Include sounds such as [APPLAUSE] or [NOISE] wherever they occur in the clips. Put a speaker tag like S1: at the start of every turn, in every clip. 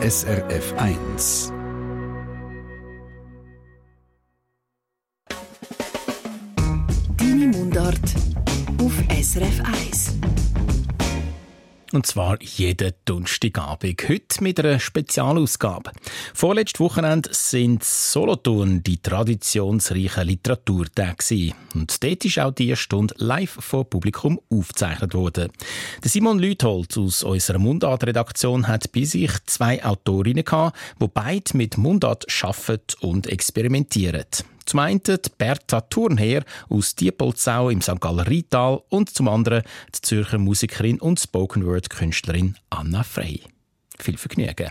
S1: SRF 1.
S2: Deine Mundart auf SRF 1.
S3: Und zwar jeden Donnerstagabend. Heute mit einer Spezialausgabe. Vorletztes Wochenende sind Solothurn die traditionsreichen Literaturtage. Und dort ist auch diese Stunde live vor Publikum aufgezeichnet worden. Der Simon Lüthold aus unserer Mundart-Redaktion hat bei sich zwei Autorinnen gehabt, die beide mit Mundart arbeiten und experimentieren. Zum einen Bertha Thurnherr aus Diepolzau im St. Galler Rital und zum anderen die Zürcher Musikerin und Spoken-Word-Künstlerin Anna Frey. Viel Vergnügen!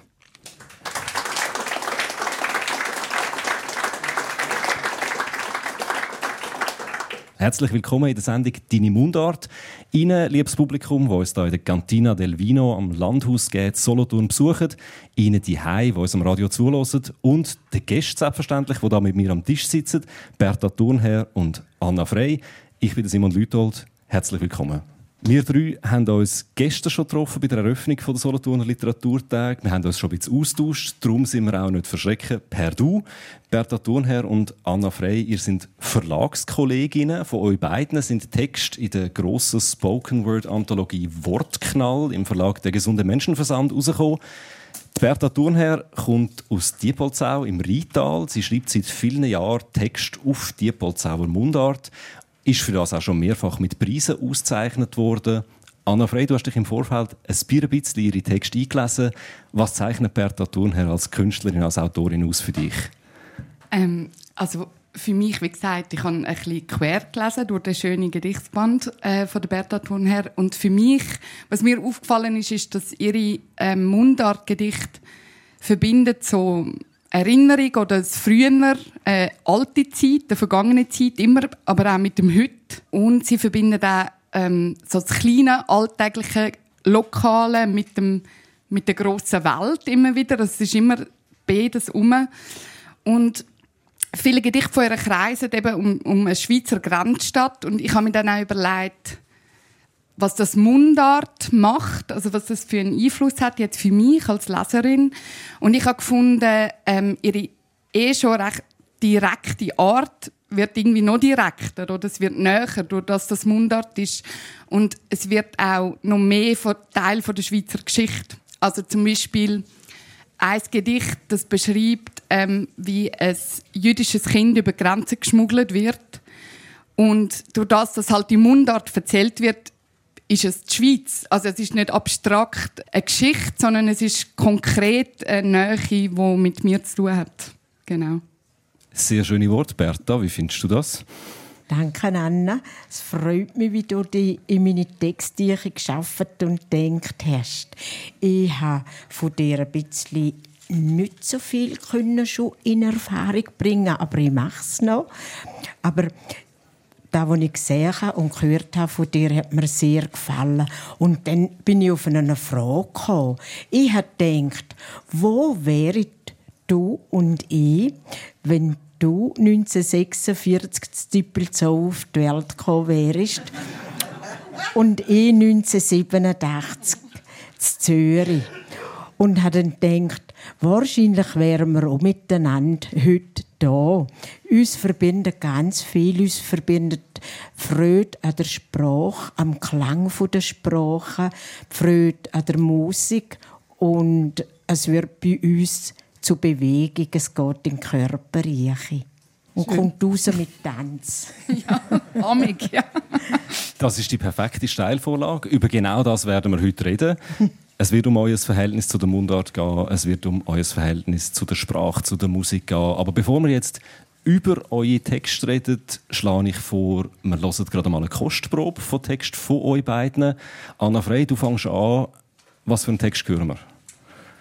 S4: Herzlich willkommen in der Sendung «Deine Mundart». Ihnen, liebes Publikum, wo uns hier in der Cantina del Vino am Landhaus geht, Solothurn besuchen. Ihnen die Hai, die uns am Radio zulassen. Und den Gästen selbstverständlich, die hier mit mir am Tisch sitzen. Bertha Thurnherr und Anna Frey. Ich bin Simon Lütold. Herzlich willkommen. Wir drei haben uns gestern schon getroffen bei der Eröffnung der Solothurner Literaturtag. Wir haben uns schon ein bisschen austauscht, darum sind wir auch nicht verschrecken per Du. Bertha Thurnherr und Anna Frey, ihr seid Verlagskolleginnen. Von euch beiden sind Texte in der grossen Spoken-Word-Anthologie Wortknall im Verlag Der gesunde Menschenversand rausgekommen. Die Bertha Thurnherr kommt aus Diepolzau im Rheintal. Sie schreibt seit vielen Jahren Text auf Diepolzauer Mundart ist für das auch schon mehrfach mit Preisen ausgezeichnet worden. Anna Frey, du hast dich im Vorfeld ein bisschen ihre Texte eingelesen. Was zeichnet Bertha Thurnherr als Künstlerin, als Autorin aus für dich?
S5: Ähm, also für mich, wie gesagt, ich habe ein bisschen quer gelesen durch den schönen Gedichtsband äh, von der Bertha Thurnherr. Und für mich, was mir aufgefallen ist, ist, dass ihre äh, Mundartgedichte verbindet so Erinnerung oder das früher, äh, alte Zeit, die vergangene Zeit, immer, aber auch mit dem Heute. Und sie verbinden auch ähm, so das kleine, alltägliche, lokale mit, dem, mit der grossen Welt immer wieder. Das ist immer beides um. Und viele Gedichte von ihrer kreisen eben um, um eine Schweizer Grenzstadt. Und ich habe mir dann auch überlegt, was das Mundart macht, also was das für einen Einfluss hat jetzt für mich als Leserin. Und ich habe gefunden, ähm, ihre eh schon recht direkte Art wird irgendwie noch direkter oder es wird näher, durch dass das Mundart ist. Und es wird auch noch mehr von Teil von der Schweizer Geschichte. Also zum Beispiel ein Gedicht, das beschreibt, ähm, wie ein jüdisches Kind über Grenzen geschmuggelt wird. Und durch das, dass halt die Mundart erzählt wird, ist es die Schweiz. Also es ist nicht abstrakt eine Geschichte, sondern es ist konkret eine Nähe, die mit mir zu tun hat. Genau.
S4: Sehr schöne Worte, Bertha. Wie findest du das?
S6: Danke, Anna. Es freut mich, wie du die in meine Texte geschafft und denkt hast. Ich habe von dir ein bisschen nicht so viel können schon in Erfahrung bringen, aber ich mache es noch. Aber das, was ich gesehen habe und gehört habe von dir, hat mir sehr gefallen. Und dann bin ich auf eine Frage gekommen. Ich habe gedacht, wo wäret du und ich, wenn du 1946 zu Dippelzau auf die Welt gekommen wärst und ich 1987 zu Zürich. Und habe dann gedacht, wahrscheinlich wären wir auch miteinander heute da. Uns verbindet ganz viel. Uns verbindet Freude an der Sprache, am Klang der Sprache, Freude an der Musik und es wird bei uns zu Bewegung, es geht in den Körper rein. Und Schön. kommt raus mit Tanz. [LAUGHS]
S5: ja, amig, ja.
S4: Das ist die perfekte Steilvorlage. Über genau das werden wir heute reden. [LAUGHS] Es wird um euer Verhältnis zu der Mundart gehen, es wird um euer Verhältnis zu der Sprache, zu der Musik gehen. Aber bevor wir jetzt über eure Texte reden, schlage ich vor, wir hören gerade mal eine Kostprobe von Text von euch beiden. Anna Frey, du fängst an. Was für einen Text hören wir?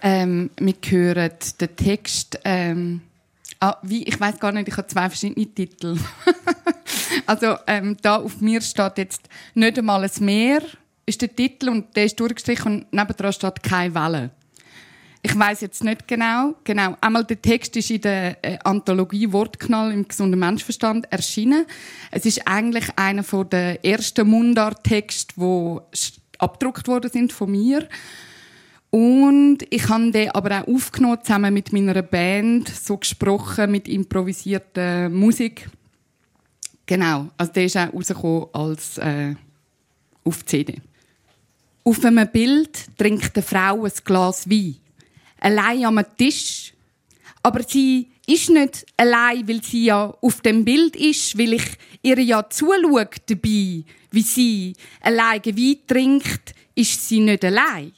S5: Ähm, wir hören den Text. Ähm, ah, wie, ich weiß gar nicht, ich habe zwei verschiedene Titel. [LAUGHS] also ähm, da auf mir steht jetzt nicht einmal ein Meer ist der Titel und der ist durchgestrichen und nebendran steht keine Welle. Ich weiß jetzt nicht genau. Genau. Einmal der Text ist in der äh, Anthologie Wortknall im gesunden Menschverstand erschienen. Es ist eigentlich einer von den ersten Mundart-Texten, die abgedruckt worden sind von mir. Und ich habe den aber auch aufgenommen, zusammen mit meiner Band, so gesprochen mit improvisierter Musik. Genau, also der ist auch rausgekommen als äh, auf CD. Auf einem Bild trinkt eine Frau ein Glas Wein. Allein am Tisch. Aber sie ist nicht allein, weil sie ja auf dem Bild ist, weil ich ihr ja zuschaue dabei, wie sie alleine Wein trinkt, ist sie nicht allein.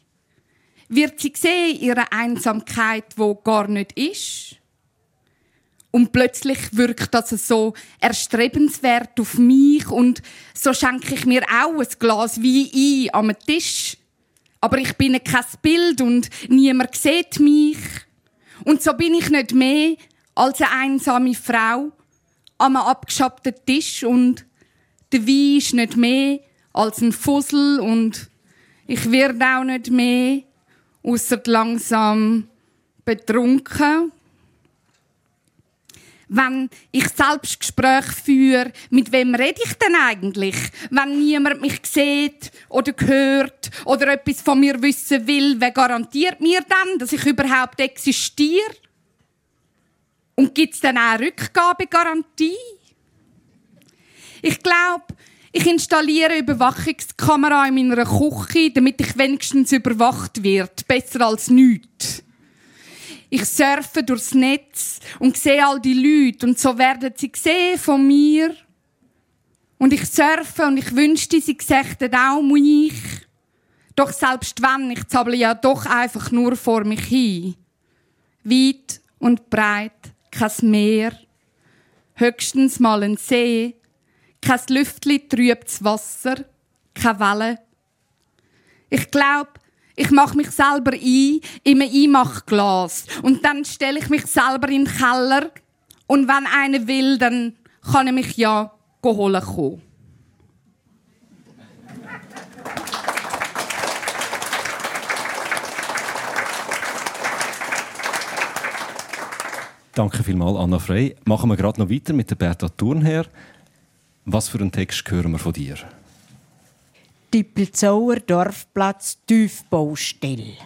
S5: Wird sie sehen, ihre Einsamkeit, wo gar nicht ist? Und plötzlich wirkt das so erstrebenswert auf mich und so schenke ich mir auch ein Glas Wein ein am Tisch. Aber ich bin kein Bild und niemand sieht mich. Und so bin ich nicht mehr als eine einsame Frau am abgeschabbten Tisch und der Wein ist nicht mehr als ein Fussel und ich werde auch nicht mehr ausser langsam betrunken. Wenn ich selbst Gespräch führe, mit wem rede ich denn eigentlich? Wenn niemand mich sieht oder hört oder etwas von mir wissen will, wer garantiert mir dann, dass ich überhaupt existiere? Und gibt es dann auch Rückgabegarantie? Ich glaube, ich installiere eine Überwachungskamera in meiner Küche, damit ich wenigstens überwacht wird. Besser als nichts. Ich surfe durchs Netz und sehe all die Leute und so werden sie gesehen von mir. Und ich surfe und ich wünschte, sie sächten auch mich. Doch selbst wenn, ich zahle ja doch einfach nur vor mich hin. Weit und breit kein Meer, höchstens mal ein See, kein Lüftli trübtes Wasser, keine Welle. Ich glaube, ich mache mich selber ein in einem Einmachglas und dann stelle ich mich selber in den Keller und wenn einer will, dann kann er mich ja holen kommen.
S4: Danke vielmals, Anna Frey. Machen wir gerade noch weiter mit der Bertha Thurnherr. Was für einen Text hören wir von dir?
S6: Dippelzauer Dorfplatz Tiefbaustelle.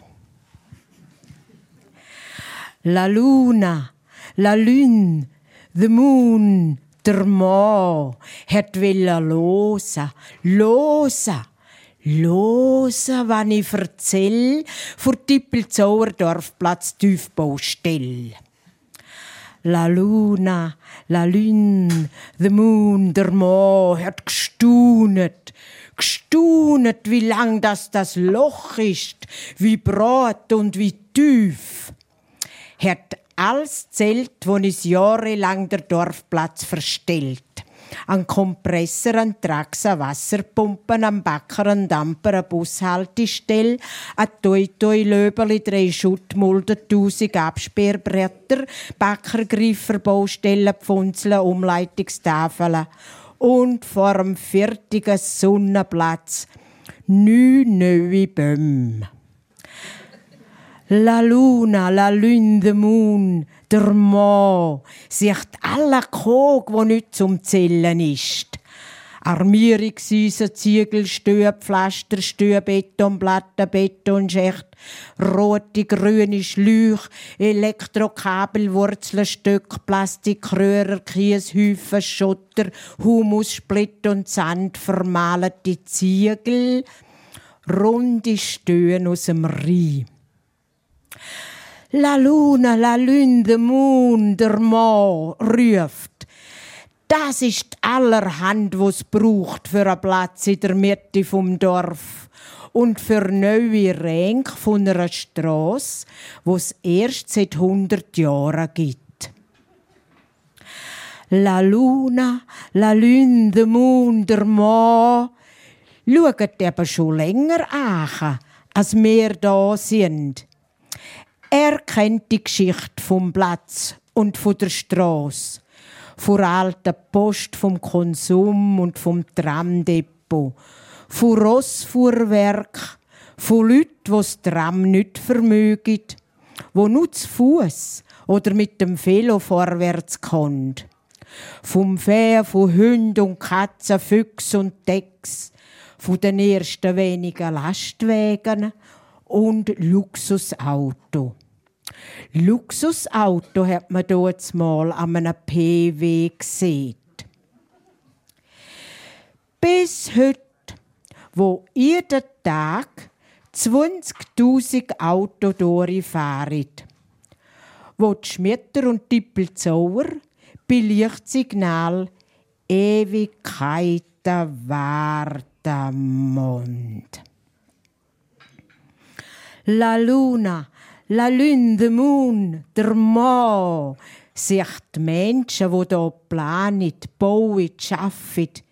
S6: La Luna, la Lune, the Moon, der Mo, hat willa losa, losa, losa, wann ich erzähl, vor Dippelzauer Dorfplatz Tiefbaustelle. La Luna, la Lune, the Moon, der Mo hat gestaunet, gestaunet, wie lang das das Loch ist, wie breit und wie tief. Hat alles zählt, wo es jahrelang der Dorfplatz verstellt. An Kompressor, an Trax, Wasserpumpen, an Backer, an Damper, an Bushaltestelle, an Toi-Toi, Löberli, drei Schuttmulden, tausend Absperrbretter, Backergriffer, Baustellen, Pfunzeln, Umleitungstafeln. Und vor dem fertigen Sonnenplatz neun neue Bäume. La Luna, la Lune, the Moon, der Mo, sieht alle Kog, wo nicht zum Zählen ist. Armierungshäuser, Ziegelstübe, Pflasterstübe, Betonplatten, Betonschicht, rote, grüne Schläuche, Elektrokabel, Wurzelstück, Plastikröhrer, Kieshäufen, Schotter, Humus, Split und Sand, vermalte Ziegel, runde Stöhen aus dem Rhein. La Luna, la Lune, the Moon, der Mo ruft. Das ist allerhand, was braucht für einen Platz in der Mitte vom Dorf und für neue Ränke von einer Straße, wo es erst seit 100 Jahren gibt. La Luna, la Lune, the Moon, der Mo schaut eben schon länger an, als wir da sind. Er kennt die Geschichte vom Platz und von der Straße, von der alten Post, vom Konsum und vom Tramdepot, von Rossfuhrwerk, von Leuten, die das Tram nicht vermögen, wo nur zu Fuß oder mit dem Velo vorwärts kommt. Vom Fähr von Hunden und Katzen, Füchsen und Dechs, von den ersten wenigen Lastwagen und Luxusauto. Luxusauto hat man dort mal an einem PW gesehen. Bis heute, wo jeden Tag 20.000 Autos durchfahren, wo die Schmitter und Tippelzauer bei Lichtsignal Ewigkeiten warten Mond. La Luna, la Lune, the Moon, der Mond, sich die Menschen, die hier planen, bauen, arbeiten,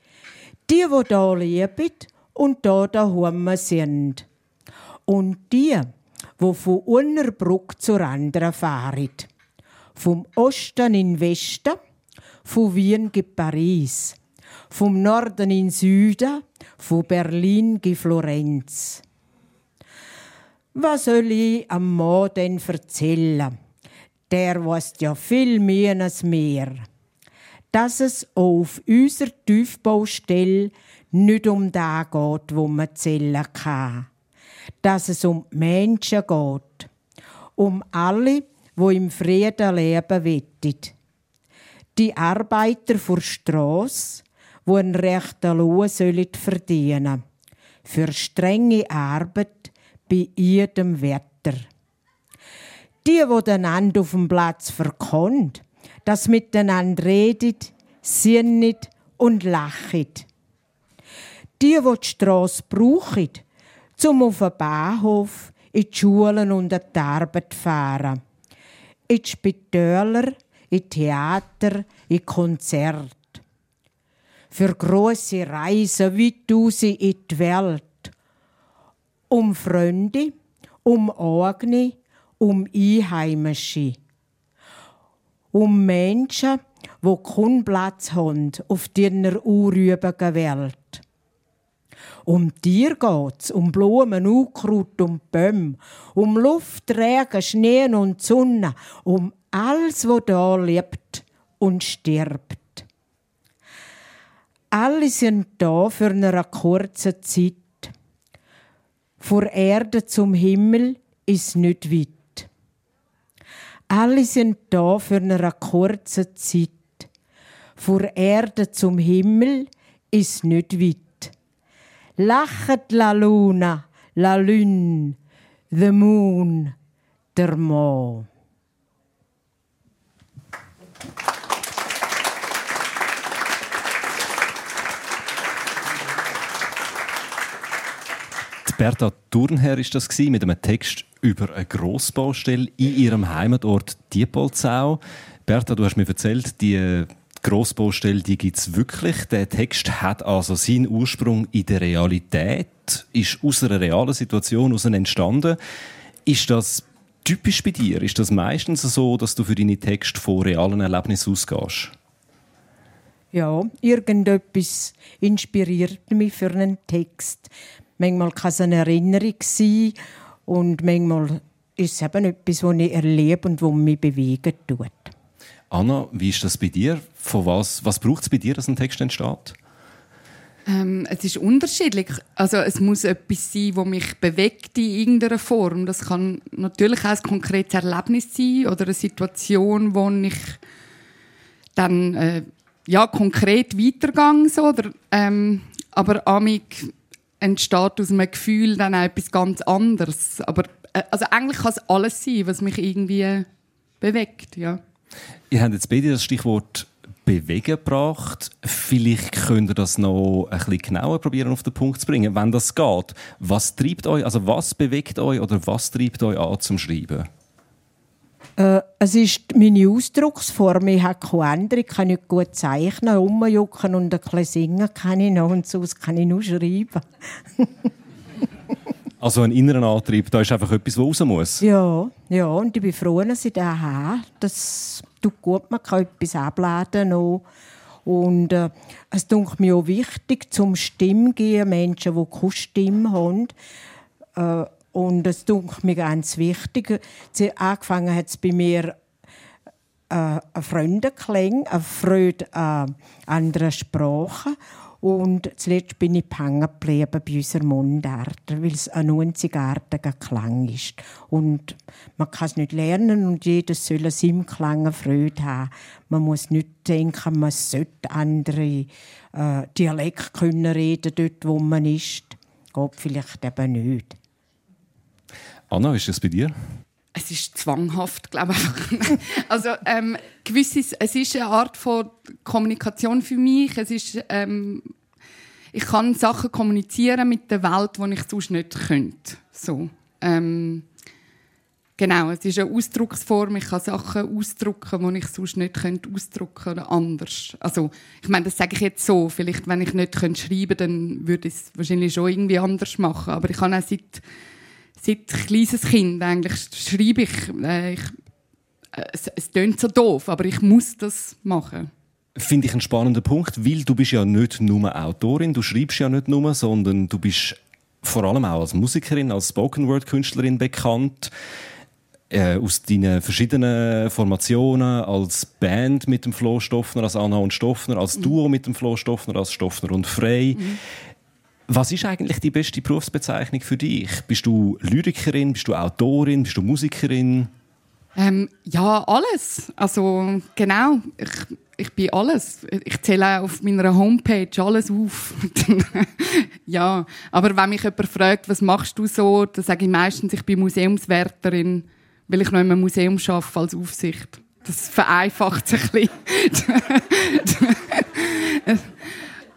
S6: die, die hier leben und hier daheim sind. Und die, die von einer Brücke zur anderen fahren. Vom Osten in Westen, von Wien in Paris, vom Norden in den Süden, von Berlin in Florenz. Was soll ich am Mann denn erzählen? Der weiß ja viel mehr als mehr. Dass es auf unserer Tiefbaustelle nicht um da geht, wo man zählen kann. Dass es um die Menschen geht. Um alle, wo im Frieden leben wollen. Die Arbeiter vor Strasse, wo einen rechten Lohn verdienen Für strenge Arbeit bei jedem Wetter. Die, wo den auf dem Platz verkonnt, das miteinander redet, sinnet und lachet. Die, wo die Strasse brauchen, zum auf den Bahnhof, in die Schulen und an die Arbeit fahren, in die Spitäler, in Theater, in Konzerte. Für große Reisen weit raus in die Welt, um Freunde, um Eigene, um Einheimische. Um Menschen, die keinen Platz haben auf dieser urübigen Welt. Um Tier geht's, um Blumen, Unkraut und Bäume, um Luft, Regen, Schnee und Sonne, um alles, was da lebt und stirbt. Alle sind da für eine kurze Zeit vor Erde zum Himmel ist nicht weit. Alle sind da für eine kurze Zeit. Vor Erde zum Himmel ist nicht weit. Lachet la Luna, la Lune, the Moon, der Mond.
S4: Bertha Thurnherr ist das gewesen, mit einem Text über eine Grossbaustelle in ihrem Heimatort Diepolzau. Bertha, du hast mir erzählt, die Grossbaustelle, die gibt es wirklich. Der Text hat also seinen Ursprung in der Realität, ist aus einer realen Situation entstanden. Ist das typisch bei dir? Ist das meistens so, dass du für deine Texte von realen Erlebnissen ausgehst?
S6: Ja, irgendetwas inspiriert mich für einen Text. Manchmal kann es eine Erinnerung sein und manchmal ist es eben etwas, das ich erlebe und das mich bewegen tut.
S4: Anna, wie ist das bei dir? Von was, was braucht es bei dir, dass ein Text entsteht?
S5: Ähm, es ist unterschiedlich. Also es muss etwas sein, das mich bewegt in irgendeiner Form. Das kann natürlich auch ein konkretes Erlebnis sein oder eine Situation, wo ich dann äh, ja konkret weitergehe so, oder ähm, aber amig entsteht aus einem Gefühl dann auch etwas ganz anderes. Aber äh, also eigentlich kann es alles sein, was mich irgendwie bewegt, ja.
S4: Ihr habt jetzt beide das Stichwort bewegen gebracht. Vielleicht könnt ihr das noch ein bisschen genauer probieren auf den Punkt zu bringen, wenn das geht. Was treibt euch, also was bewegt euch oder was treibt euch an zum Schreiben?
S6: Äh, es ist meine Ausdrucksform. Ich habe keine andere. Ich kann nicht gut zeichnen, rumjucken und ein bisschen singen kann ich noch. Und sonst kann ich nur schreiben. [LAUGHS]
S4: also ein innerer Antrieb, da ist einfach etwas, was raus muss?
S6: Ja, ja. Und ich bin froh, dass ich das habe. Das tut gut. Man kann etwas abladen noch. Und äh, es ist mir auch wichtig, zum Stimme gehen, Menschen, die keine Stimme haben. Äh, und das tut mir ganz wichtig. Angefangen hat es bei mir äh, ein Freundenklang, eine Freude an anderen Sprachen. Und zuletzt bin ich hängen geblieben bei unserer Mundart, weil es ein einzigartiger Klang ist. Und man kann es nicht lernen und jeder soll seinem Klang Freude haben. Man muss nicht denken, man sollte andere äh, Dialekt können reden dort, wo man ist. Geht vielleicht eben nicht.
S4: Anna, ist das bei dir?
S5: es ist zwanghaft, glaube ich. [LAUGHS] also ähm, gewisses, es ist eine Art von Kommunikation für mich. Es ist, ähm, ich kann Sachen kommunizieren mit der Welt, die ich sonst nicht könnte. So. Ähm, genau, es ist eine Ausdrucksform. Ich kann Sachen ausdrücken, die ich sonst nicht könnte ausdrücken oder anders. Also, ich meine, das sage ich jetzt so. Vielleicht, wenn ich nicht schreiben könnte, dann würde ich es wahrscheinlich schon irgendwie anders machen. Aber ich kann auch seit seit kleines Kind eigentlich schreibe ich, äh, ich äh, es, es klingt so doof, aber ich muss das machen.
S4: Finde ich einen spannenden Punkt, weil du bist ja nicht nur Autorin, du schreibst ja nicht nur, sondern du bist vor allem auch als Musikerin, als Spoken-Word-Künstlerin bekannt. Äh, aus deinen verschiedenen Formationen, als Band mit dem Flo Stoffner, als Anna und Stoffner, als mhm. Duo mit dem Flo Stoffner, als Stoffner und Frey. Mhm. Was ist eigentlich die beste Berufsbezeichnung für dich? Bist du Lyrikerin, bist du Autorin, bist du Musikerin?
S5: Ähm, ja, alles. Also genau, ich, ich bin alles. Ich zähle auf meiner Homepage alles auf. [LAUGHS] ja, aber wenn mich jemand fragt, was machst du so, dann sage ich meistens, ich bin Museumswärterin, weil ich noch in einem Museum arbeite als Aufsicht. Das vereinfacht es ein bisschen. [LAUGHS]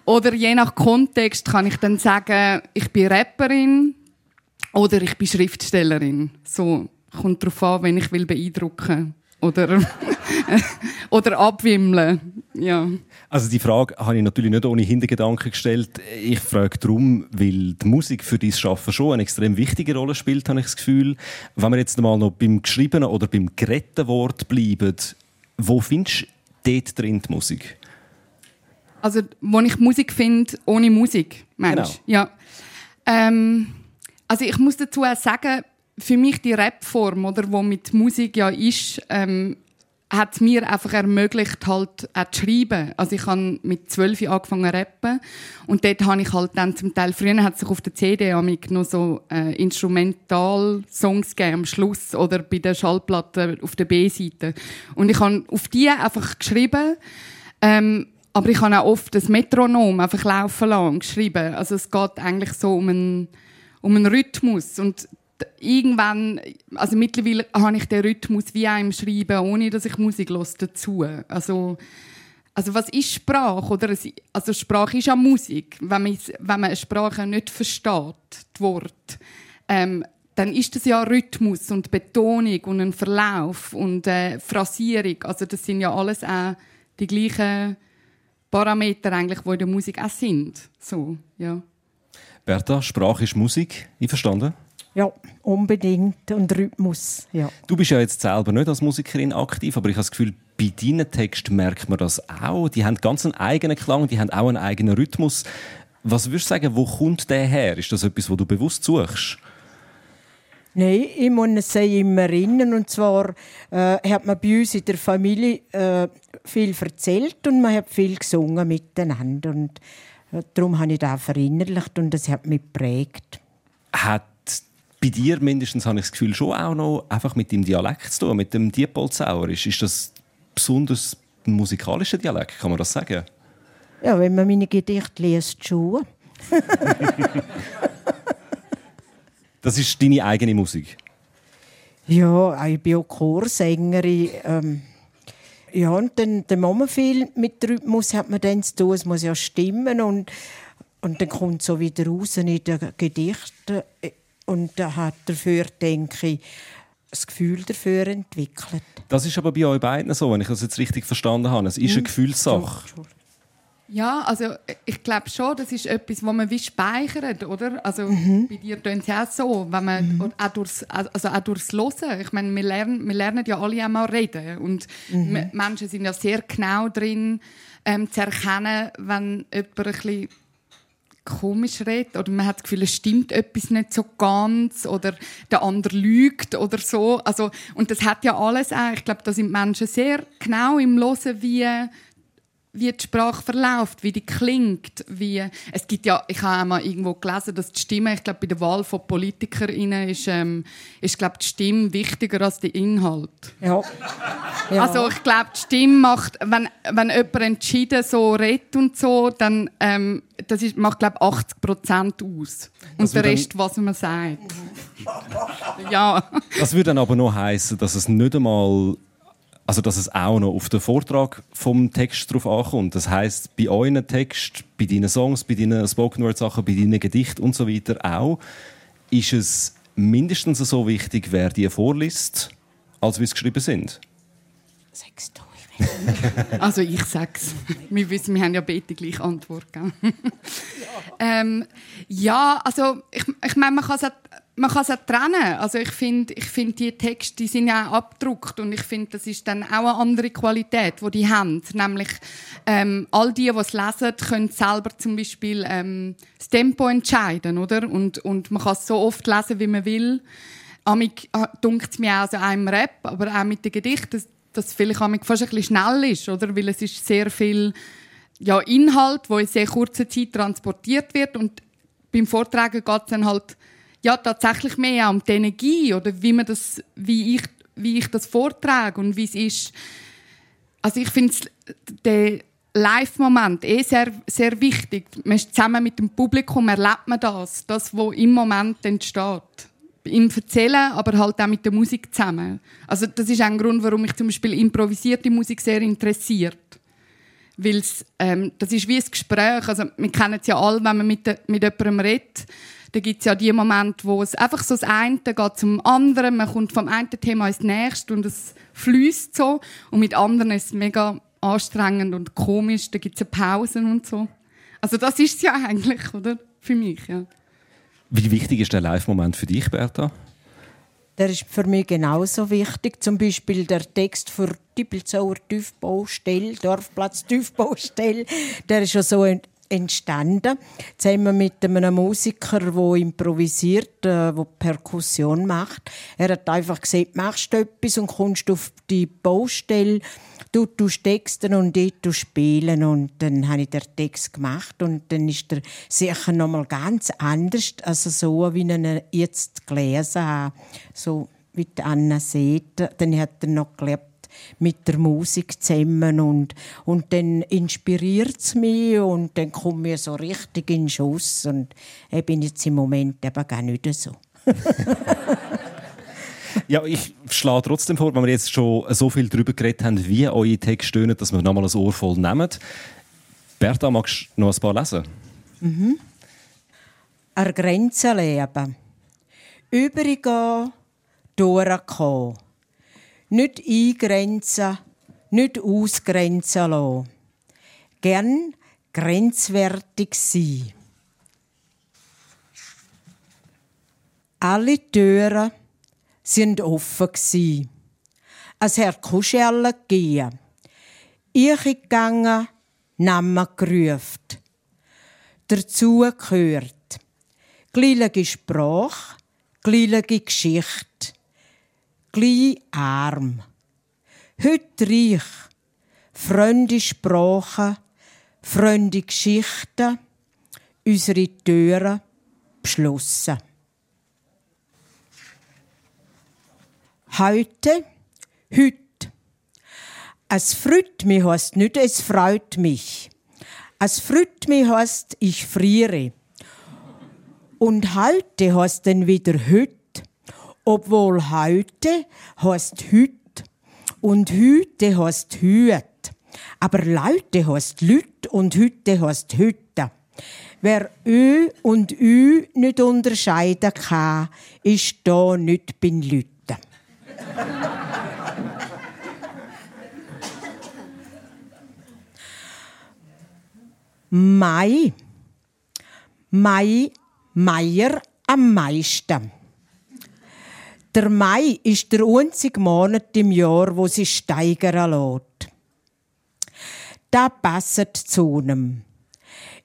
S5: Oder je nach Kontext kann ich dann sagen, ich bin Rapperin oder ich bin Schriftstellerin. So kommt darauf an, wenn ich will beeindrucken oder [LAUGHS] oder abwimmeln. Ja.
S4: Also die Frage habe ich natürlich nicht ohne Hintergedanken gestellt. Ich frage darum, weil die Musik für dein Schaffen schon eine extrem wichtige Rolle spielt, habe ich das Gefühl. Wenn wir jetzt mal noch beim geschriebenen oder beim geretteten Wort bleiben, wo findest du dort drin die Musik?
S5: Also, wo ich Musik finde, ohne Musik, meinst genau. Ja. Ähm, also ich muss dazu auch sagen, für mich die Rapform, oder, wo mit Musik ja ist, ähm, hat mir einfach ermöglicht, halt auch zu schreiben. Also ich habe mit zwölf angefangen zu rappen und dort habe ich halt dann zum Teil, früher hat sich auf der CD noch so äh, Instrumental-Songs gegeben am Schluss oder bei der Schallplatte auf der B-Seite. Und ich habe auf die einfach geschrieben, ähm, aber ich habe auch oft das Metronom einfach laufen lassen geschrieben. Also es geht eigentlich so um einen, um einen Rhythmus. Und irgendwann, also mittlerweile habe ich den Rhythmus wie auch im Schreiben, ohne dass ich Musik los dazu. Also, also was ist Sprache? Oder also Sprache ist ja Musik. Wenn man, wenn man eine Sprache nicht versteht, die Worte, ähm, dann ist das ja Rhythmus und Betonung und ein Verlauf und äh, Phrasierung. Also das sind ja alles auch die gleichen Parameter eigentlich, die in der Musik auch sind. So, ja.
S4: Bertha, Sprache ist Musik, einverstanden?
S6: Ja, unbedingt. Und Rhythmus, ja.
S4: Du bist ja jetzt selber nicht als Musikerin aktiv, aber ich habe das Gefühl, bei deinen Texten merkt man das auch. Die haben ganz einen eigenen Klang, die haben auch einen eigenen Rhythmus. Was würdest du sagen, wo kommt der her? Ist das etwas, wo du bewusst suchst?
S6: Nein, ich muss es immer erinnern. Und zwar äh, hat man bei uns in der Familie äh, viel erzählt und man hat viel gesungen miteinander. Und äh, darum habe ich das verinnerlicht und das hat mich geprägt.
S4: Hat bei dir mindestens, habe ich das Gefühl, schon auch noch einfach mit dem Dialekt zu tun, mit dem Diepolzauerisch. Ist das besonders ein musikalischer Dialekt, kann man das sagen?
S6: Ja, wenn man meine Gedichte liest, schon. [LAUGHS]
S4: Das ist deine eigene Musik?
S6: Ja, ich bin auch Chorsängerin. Ähm, ja, und dann, dann muss man viel mit Rhythmus hat man dann zu tun. Es muss ja stimmen und, und dann kommt es so wieder raus in den Gedichten. Und da hat dafür, denke ich, das Gefühl dafür entwickelt.
S4: Das ist aber bei euch beiden so, wenn ich das jetzt richtig verstanden habe. Es ist eine hm.
S5: Ja, also ich glaube schon, das ist etwas, was man wie speichert, oder? Also mhm. bei dir tun es ja auch so, wenn man mhm. auch durchs, also auch durchs Hören. Ich meine, wir lernen, wir lernen ja alle einmal reden und mhm. Menschen sind ja sehr genau drin, ähm, zu erkennen, wenn jemand ein bisschen komisch redet oder man hat das Gefühl, es stimmt etwas nicht so ganz oder der andere lügt oder so. Also, und das hat ja alles auch, ich glaube, da sind Menschen sehr genau im Hören, wie wie die Sprache verläuft, wie die klingt, wie es gibt ja, ich habe einmal irgendwo gelesen, dass die Stimme, ich glaube bei der Wahl von PolitikerInnen ist, ähm, ist glaube die Stimme wichtiger als der Inhalt.
S6: Ja. ja.
S5: Also ich glaube, die Stimme macht, wenn, wenn jemand entschieden so redet und so, dann ähm, das ist, macht glaube 80 Prozent aus und der Rest, was man sagt. ja.
S4: Das würde dann aber noch heißen, dass es nicht einmal also dass es auch noch auf den Vortrag vom Text drauf ankommt. Das heißt, bei euren Text, bei deinen Songs, bei deinen Spoken Word Sachen, bei deinen Gedichten und so weiter auch, ist es mindestens so wichtig, wer die vorliest, als wie sie geschrieben sind.
S6: Sagst du. [LAUGHS]
S5: also ich sag's. Wir wissen, wir haben ja beide gleich Antwort. Gell? [LAUGHS] ähm, ja, also ich, ich meine, man kann es man kann es auch trennen. Also ich finde, ich finde die Texte, die sind ja auch abgedruckt und ich finde, das ist dann auch eine andere Qualität, die, die haben. Nämlich ähm, all die, die es lesen, können selber zum Beispiel ähm, das Tempo entscheiden, oder? Und, und man kann es so oft lesen, wie man will. Amig äh, dunkt mir auch so einem Rap, aber auch mit den Gedichten, dass, dass vielleicht amig fast ein bisschen schnell ist, oder? Weil es ist sehr viel ja, Inhalt, wo in sehr kurzer Zeit transportiert wird und beim Vortragen geht es dann halt ja tatsächlich mehr um die Energie oder wie man das, wie ich, wie ich das vortrage und wie es ist. Also ich finde der Live-Moment eh sehr, sehr wichtig. Man ist zusammen mit dem Publikum erlebt man das, das was im Moment entsteht. Im Erzählen, aber halt auch mit der Musik zusammen. Also das ist ein Grund, warum mich zum Beispiel improvisierte Musik sehr interessiert. Weil ähm, das ist wie ein Gespräch. Also wir kennen es ja alle, wenn man mit, mit jemandem redet da gibt es ja die Momente, wo es einfach so das eine geht zum anderen, man kommt vom einen Thema ins nächste und es fließt so. Und mit anderen ist es mega anstrengend und komisch, da gibt es Pausen und so. Also das ist es ja eigentlich, oder? Für mich, ja.
S4: Wie wichtig ist der Live-Moment für dich, Berta?
S6: Der ist für mich genauso wichtig. Zum Beispiel der Text für Tippelzauer Tiefbaustelle, Dorfplatz Tiefbaustelle. Der ist schon so entstanden, zusammen mit einem Musiker, der improvisiert, äh, der Perkussion macht. Er hat einfach gesagt, machst du etwas und kommst auf die Baustelle, du tust Texten und ich tu spielen und dann habe ich den Text gemacht und dann ist er sicher noch mal ganz anders, also so, wie ich ihn jetzt gelesen habe, so wie Anna sieht. Dann hat er noch gelebt mit der Musik zusammen und, und dann inspiriert es mich und dann komme ich so richtig in den Schuss und ich bin jetzt im Moment eben gar nicht so. [LAUGHS]
S4: ja, ich schlage trotzdem vor, wenn wir jetzt schon so viel darüber geredet haben, wie eure Texte stöhnen, dass wir nochmal ein Ohr voll nehmen. Bertha, magst du noch ein paar lesen?
S6: Mhm. An Grenzen leben. Übergehen, durchkommen nicht eingrenzen, nicht ausgrenzen lassen. Gern grenzwertig sein. Alle Türen sind offen gsi. Es hat Kuschelle gehen. Ich gegangen, Namen gerufen. Dazu gehört gleiche Sprache, gleiche Geschichte gleich arm. Heute reich, fremde Sprachen, fremde Geschichten, unsere Türen beschlossen. Heute, heute. Es freut mich heißt nicht, es freut mich. Es freut mich heißt, ich friere. Und heute heißt dann wieder heute obwohl heute heißt hüt und hüte heißt hüt. Aber Leute heißt Lüt und Hütte heißt Hütte. Wer Ö und Ü nicht unterscheiden kann, ist da nicht bin Lütte. Mai. Mai, Meier am meisten. Der Mai ist der einzige Monat im Jahr, wo sich steigern lässt. Da passt zu einem.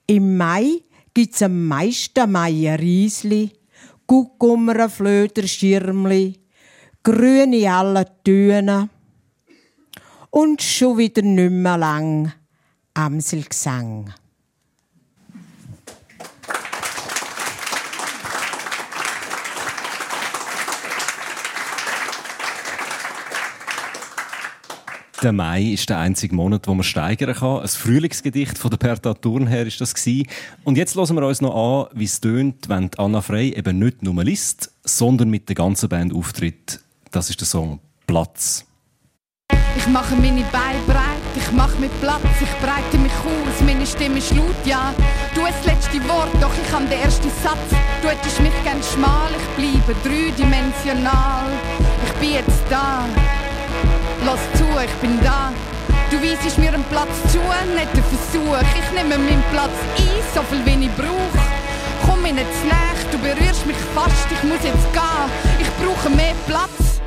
S6: Im Mai gibt es am meisten Meierriesli, Guckummer, Flöder, Schirmli, grüne alle Töne. Und schon wieder nicht mehr lang Amselgesang.
S4: Der Mai ist der einzige Monat, wo man steigern kann. Ein Frühlingsgedicht von der Bertha Thurnherr ist das gewesen. Und jetzt hören wir uns noch an, wie es tönt, wenn Anna Frey eben nicht nur liest, sondern mit der ganzen Band auftritt. Das ist der Song Platz.
S7: Ich mache meine Beine breit, ich mache mir Platz, ich breite mich aus, meine Stimme ist laut, ja. Du hast das letzte Wort, doch ich habe den ersten Satz. Du hättest mich gern schmal, ich bleibe dreidimensional. Ich bin jetzt da. Lass zu, ich bin da. Du weisest mir einen Platz zu, nicht einen Versuch. Ich nehme meinen Platz ein, so viel wie ich brauch. Komm mir nicht näher, du berührst mich fast, ich muss jetzt gehen. Ich brauche mehr Platz.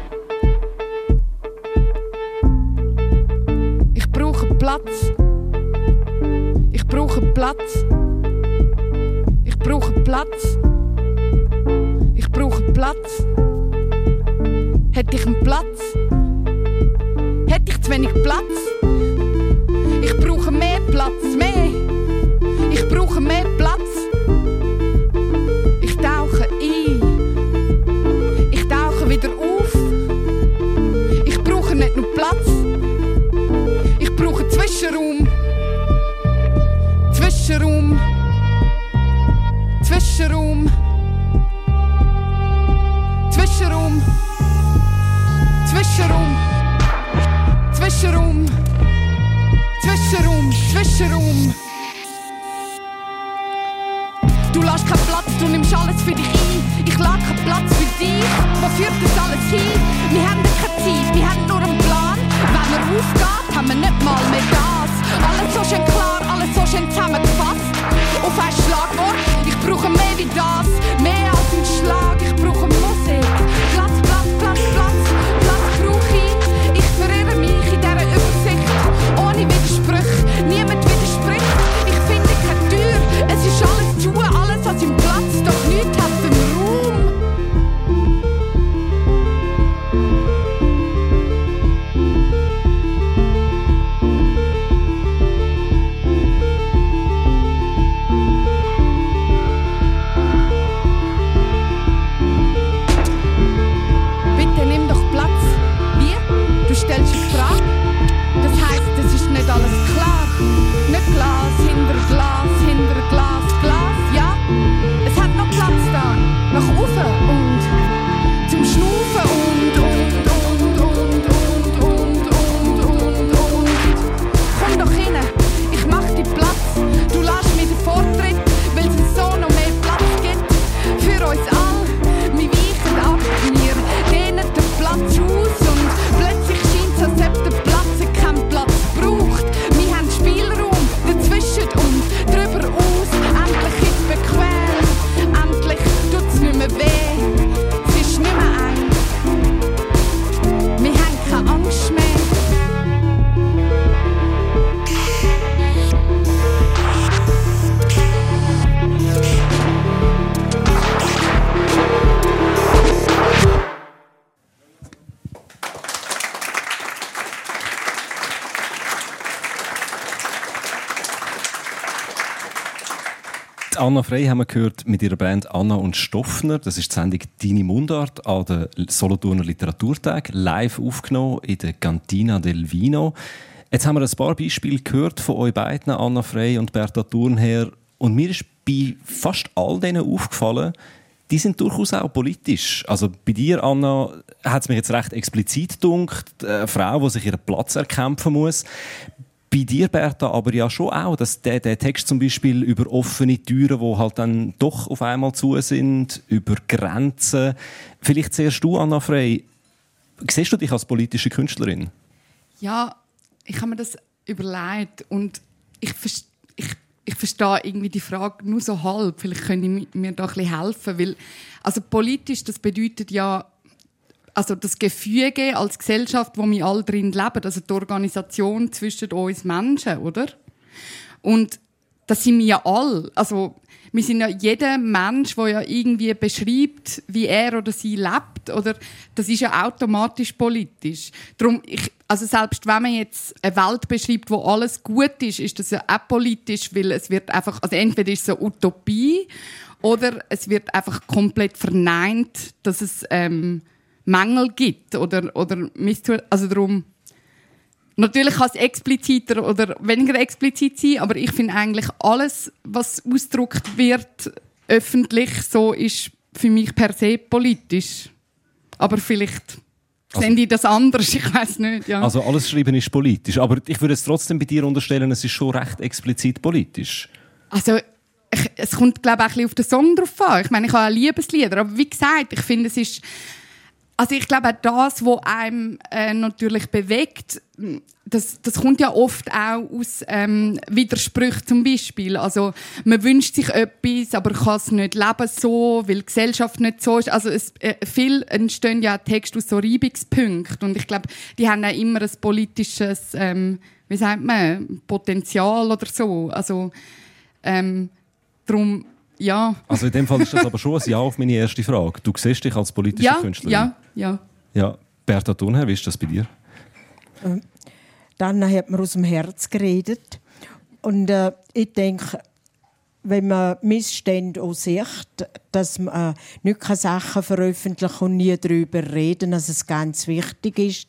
S7: Ich brauche Platz. Ich brauche Platz. Ich brauche Platz. Ich brauche Platz. Hätte ich einen Platz? Hätte ich zu wenig Platz? Ich brauche mehr Platz, mehr. Ich brauche mehr Platz. Ich tauche ein. Ich tauche wieder auf. Ich brauche nicht nur Platz. Ich brauche Zwischenraum. Zwischenraum. Zwischenraum. Zwischenraum. Zwischenraum. Zwischenraum. Du lässt keinen Platz, du nimmst alles für dich ein. Ich lade keinen Platz für dich. Wo führt das alles hin? Wir haben keine Zeit, wir haben nur einen Plan. Wenn er aufgeht, haben wir nicht mal mehr das.
S4: Die Anna Frey haben wir gehört mit ihrer Band Anna und Stoffner. Das ist die Sendung «Deine Mundart» an der Solothurner Literaturtag, live aufgenommen in der Cantina del Vino. Jetzt haben wir ein paar Beispiele gehört von euch beiden, Anna Frey und Bertha Thurnherr. Und mir ist bei fast all denen aufgefallen, die sind durchaus auch politisch. Also bei dir, Anna, hat es mich jetzt recht explizit gedunkt, eine Frau, die sich ihren Platz erkämpfen muss. Bei dir, Bertha, aber ja schon auch, dass der, der Text zum Beispiel über offene Türen, die halt dann doch auf einmal zu sind, über Grenzen. Vielleicht zuerst du, Anna Frey. Siehst du dich als politische Künstlerin?
S7: Ja, ich habe mir das überlegt und ich, ich, ich verstehe irgendwie die Frage nur so halb. Vielleicht können ich mir da ein bisschen helfen, weil also politisch das bedeutet ja also das Gefüge als Gesellschaft, wo wir alle drin leben, also die Organisation zwischen uns Menschen, oder? Und
S5: das sind wir ja alle. Also, wir sind ja jeder Mensch, der ja irgendwie beschreibt, wie er oder sie lebt, oder das ist ja automatisch politisch. Darum, ich, also selbst wenn man jetzt eine Welt beschreibt, wo alles gut ist, ist das ja auch politisch, weil es wird einfach, also entweder ist es eine Utopie oder es wird einfach komplett verneint, dass es ähm, Mängel gibt oder oder also darum Natürlich kann es expliziter oder weniger explizit sein, aber ich finde eigentlich alles, was ausgedruckt wird, öffentlich, so ist für mich per se politisch. Aber vielleicht also, sehen die das anders, [LAUGHS] ich weiß nicht. Ja.
S4: Also alles Schreiben ist politisch, aber ich würde es trotzdem bei dir unterstellen, es ist schon recht explizit politisch.
S5: Also ich, es kommt glaube ich ein bisschen auf den Song drauf an. Ich meine, ich habe auch Liebeslieder, aber wie gesagt, ich finde, es ist also ich glaube, das, was einem äh, natürlich bewegt, das, das kommt ja oft auch aus ähm, Widersprüchen zum Beispiel. Also man wünscht sich etwas, aber kann es nicht leben so, weil die Gesellschaft nicht so ist. Also es, äh, viel entstehen ja Texte aus so Reibungspunkten und ich glaube, die haben auch immer ein politisches, ähm, wie sagt man, Potenzial oder so. Also ähm, darum ja.
S4: Also in dem Fall ist das aber schon ein Ja auf meine erste Frage. Du siehst dich als politische
S5: ja,
S4: Künstlerin?
S5: Ja, ja.
S4: Ja, Bertha Thunherr, wie ist das bei dir?
S6: Ähm, dann hat man aus dem Herz geredet. Und äh, ich denke, wenn man Missstände auch sieht, dass man äh, nicht Sachen veröffentlichen und nie darüber reden, dass es ganz wichtig ist,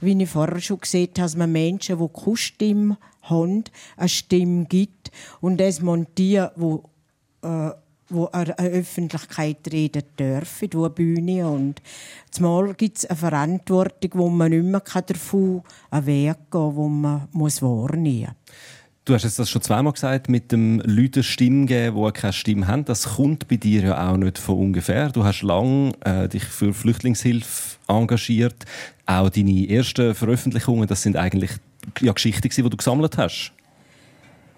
S6: wie ich vorher schon gesehen habe, dass man Menschen, die keine Stimme haben, eine Stimme gibt und das montieren, die äh, wo an der Öffentlichkeit reden dürfen, eine Bühne und zumal gibt es eine Verantwortung, wo man nicht mehr davon einen Weg gehen kann, wo man muss wahrnehmen muss.
S4: Du hast das schon zweimal gesagt, mit dem Leuten Stimmen geben, die keine Stimme haben. Das kommt bei dir ja auch nicht von ungefähr. Du hast lange äh, dich für Flüchtlingshilfe engagiert. Auch deine ersten Veröffentlichungen, das sind eigentlich ja, Geschichten, die du gesammelt hast.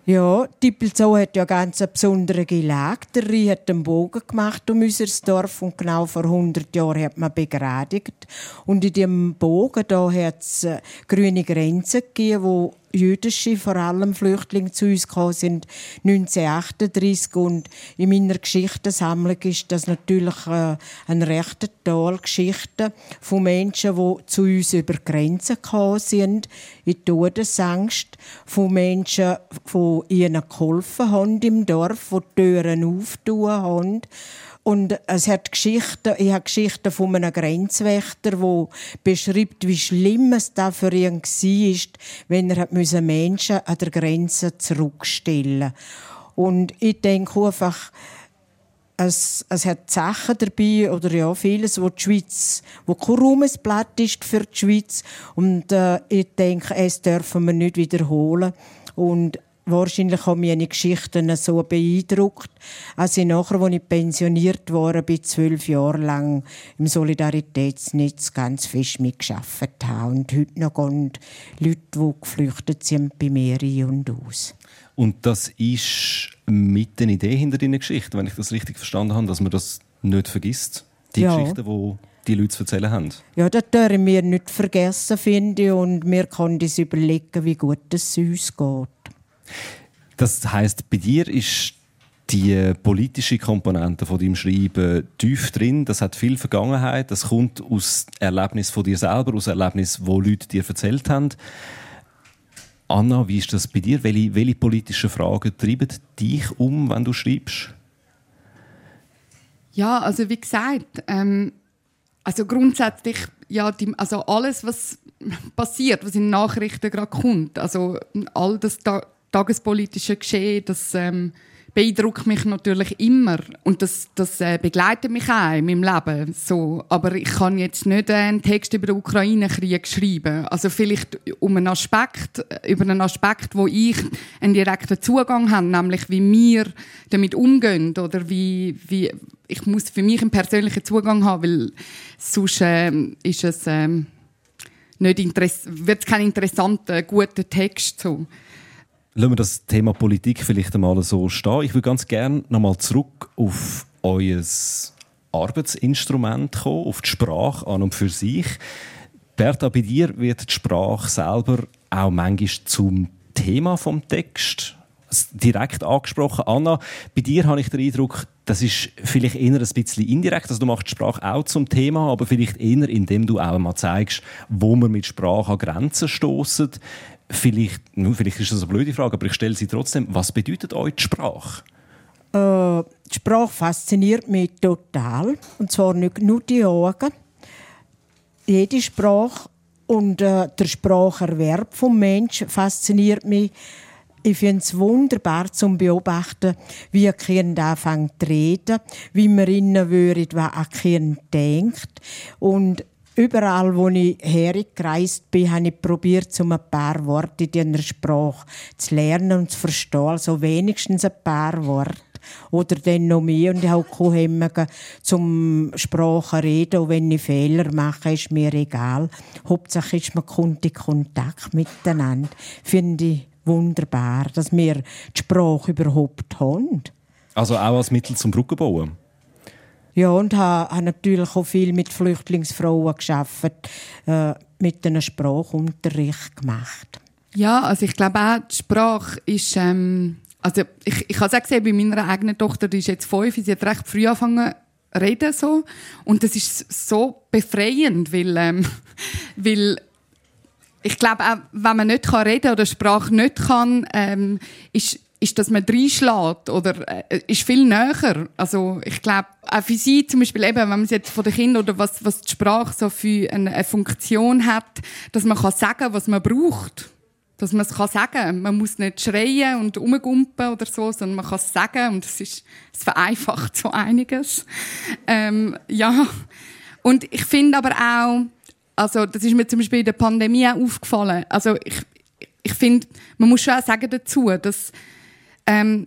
S6: Ja, Dippelzau hat ja ganz eine besondere Gelage. Der Rhein hat einen Bogen gemacht um unser Dorf und genau vor 100 Jahren hat man begradigt. Und in diesem Bogen da hat es äh, grüne Grenzen gegeben, wo jüdische, vor allem Flüchtlinge zu uns gekommen sind 1938 und in meiner Geschichtensammlung ist das natürlich äh, eine recht tolle Geschichte von Menschen, die zu uns über Grenzen gekommen sind, in Todesangst, von Menschen, die ihnen geholfen haben im Dorf, die die Türen aufgetan haben und es hat Geschichten, ich habe Geschichten von einem Grenzwächter, der beschreibt, wie schlimm es da für ihn war, wenn er Menschen an der Grenze zurückstellen Und ich denke einfach, es, es hat Sachen dabei, oder ja, vieles, wo die Schweiz, wo kein Ruhmesblatt ist für die Schweiz. Und äh, ich denke, es dürfen wir nicht wiederholen. Und wahrscheinlich haben meine Geschichten so beeindruckt, als ich nachher, als ich pensioniert war, bin zwölf Jahre lang im Solidaritätsnetz ganz fest mitgearbeitet habe. Und heute noch gehen Leute, die geflüchtet sind, bei mir ein und aus.
S4: Und das ist mit der Idee hinter deiner Geschichte, wenn ich das richtig verstanden habe, dass man das nicht vergisst? Die ja. Geschichten, die die Leute zu erzählen haben?
S6: Ja, das dürfen wir nicht vergessen, finde ich. Und wir können uns überlegen, wie gut es uns geht.
S4: Das heißt, bei dir ist die politische Komponente von deinem Schreiben tief drin. Das hat viel Vergangenheit. Das kommt aus Erlebnis von dir selber, aus Erlebnis, wo Leute dir erzählt haben. Anna, wie ist das bei dir? Welche, welche politischen Fragen treiben dich um, wenn du schreibst?
S5: Ja, also wie gesagt, ähm, also grundsätzlich ja, die, also alles, was passiert, was in Nachrichten gerade kommt, also all das da tagespolitische Geschehen, das ähm, beeindruckt mich natürlich immer und das, das äh, begleitet mich auch in meinem Leben. So, aber ich kann jetzt nicht einen Text über den Ukraine-Krieg schreiben. Also vielleicht um einen Aspekt, äh, über einen Aspekt, wo ich einen direkten Zugang habe, nämlich wie wir damit umgehen oder wie, wie ich muss für mich einen persönlichen Zugang haben, weil sonst äh, ist es äh, nicht wird es kein interessanter, guter Text so.
S4: Lassen wir das Thema Politik vielleicht einmal so stehen. Ich würde ganz gerne nochmal zurück auf euer Arbeitsinstrument kommen, auf die Sprache an und für sich. Bertha, bei dir wird die Sprache selber auch manchmal zum Thema vom Text. direkt angesprochen. Anna, bei dir habe ich den Eindruck, das ist vielleicht eher ein bisschen indirekt. Also du machst Sprache auch zum Thema, aber vielleicht eher, indem du auch mal zeigst, wo man mit Sprache an Grenzen stoßen. Vielleicht, vielleicht ist das eine blöde Frage, aber ich stelle sie trotzdem. Was bedeutet euch die Sprache?
S6: Äh, die Sprache fasziniert mich total. Und zwar nicht nur die Augen. Jede Sprache und äh, der Spracherwerb vom Menschen fasziniert mich. Ich finde es wunderbar zu beobachten, wie ein Kind anfängt zu reden, wie man innen würde, was ein Kind denkt. Und überall, wo ich hergereist bin, habe ich probiert, um ein paar Worte in dieser Sprache zu lernen und zu verstehen. Also wenigstens ein paar Worte oder dann noch mehr. Und ich habe keine Hemmungen zum Sprachen reden. Und wenn ich Fehler mache, ist mir egal. Hauptsache ist, man kommt in Kontakt miteinander. Finde ich wunderbar, dass wir die Sprache überhaupt haben.
S4: Also auch als Mittel zum Brückenbauen?
S6: Ja, und habe, habe natürlich auch viel mit Flüchtlingsfrauen geschafft, äh, mit einem Sprachunterricht gemacht.
S5: Ja, also ich glaube auch, die Sprache ist ähm, also ich, ich habe es auch gesehen bei meiner eigenen Tochter, die ist jetzt fünf, sie hat recht früh angefangen zu reden so und das ist so befreiend, weil, ähm, [LAUGHS] weil ich glaube auch, wenn man nicht reden kann oder Sprache nicht kann, ähm, ist ist, dass man reinschlägt oder äh, ist viel näher. Also ich glaube, auch für sie zum Beispiel eben, wenn man jetzt von den Kindern oder was, was die Sprache so für eine, eine Funktion hat, dass man kann sagen, was man braucht dass man es sagen kann. Man muss nicht schreien und umgumpen oder so, sondern man kann es sagen und es ist, es vereinfacht so einiges. Ähm, ja. Und ich finde aber auch, also das ist mir zum Beispiel in der Pandemie auch aufgefallen. Also ich, ich finde, man muss schon auch sagen dazu, dass ähm,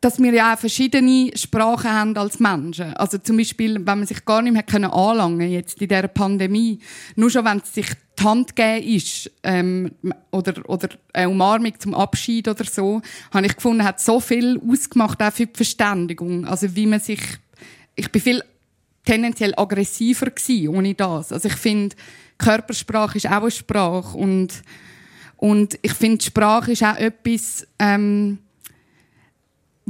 S5: dass wir ja auch verschiedene Sprachen haben als Menschen. Also zum Beispiel, wenn man sich gar nicht mehr können anlangen jetzt in dieser Pandemie, nur schon wenn es sich die Hand geben ist ähm, oder, oder eine Umarmung zum Abschied oder so, habe ich gefunden, hat so viel ausgemacht auch für die Verständigung. Also wie man sich, ich bin viel tendenziell aggressiver gewesen, ohne das. Also ich finde, Körpersprache ist auch eine Sprache und und ich finde, Sprache ist auch etwas ähm,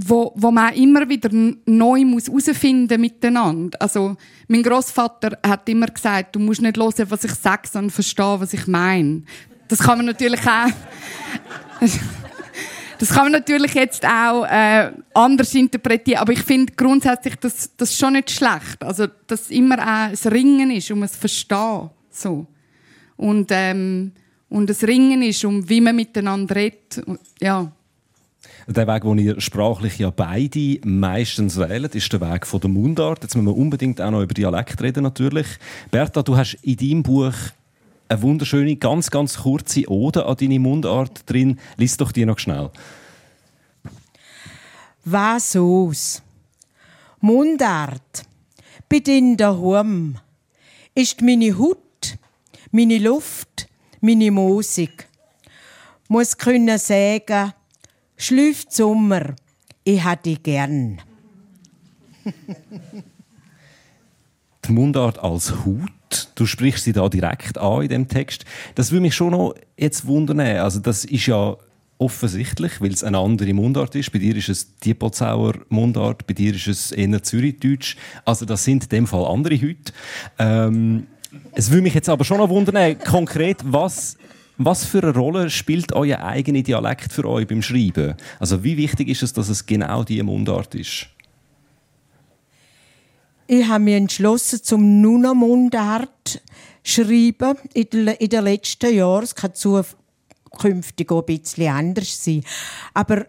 S5: wo, wo man immer wieder neu muss miteinander. Also, mein Großvater hat immer gesagt, du musst nicht hören, was ich sage, sondern verstehen, was ich meine. Das kann man natürlich auch, [LAUGHS] das kann man natürlich jetzt auch äh, anders interpretieren, aber ich finde grundsätzlich das, das schon nicht schlecht. Also, dass immer auch ein Ringen ist um es Verstehen. So. Und, ähm, und das Ringen ist, um wie man miteinander redet. Ja.
S4: Der Weg, den ihr sprachlich ja beide meistens wählt, ist der Weg von der Mundart. Jetzt müssen wir unbedingt auch noch über Dialekt reden, natürlich. Bertha, du hast in deinem Buch eine wunderschöne, ganz, ganz kurze Ode an deine Mundart drin. Lies doch die noch schnell.
S6: Was aus? Mundart. Bin in daheim. Ist meine Haut, meine Luft, meine Musik. Muss können sagen, Schlüft Sommer, ich hätte dich gern. [LAUGHS]
S4: die Mundart als Hut. Du sprichst sie da direkt an in dem Text. Das würde mich schon noch jetzt wundern. Also das ist ja offensichtlich, weil es eine andere Mundart ist. Bei dir ist es Diepolzauer Mundart, bei dir ist es eher Zürichdeutsch. Also das sind in dem Fall andere Hüte. Ähm, es würde mich jetzt aber schon noch wundern, konkret, was was für eine Rolle spielt euer eigener Dialekt für euch beim Schreiben? Also wie wichtig ist es, dass es genau diese Mundart ist?
S6: Ich habe mich entschlossen, zum Nuna-Mundart schreiben in den letzten Jahren. Es kann zukünftig auch ein bisschen anders sein. Aber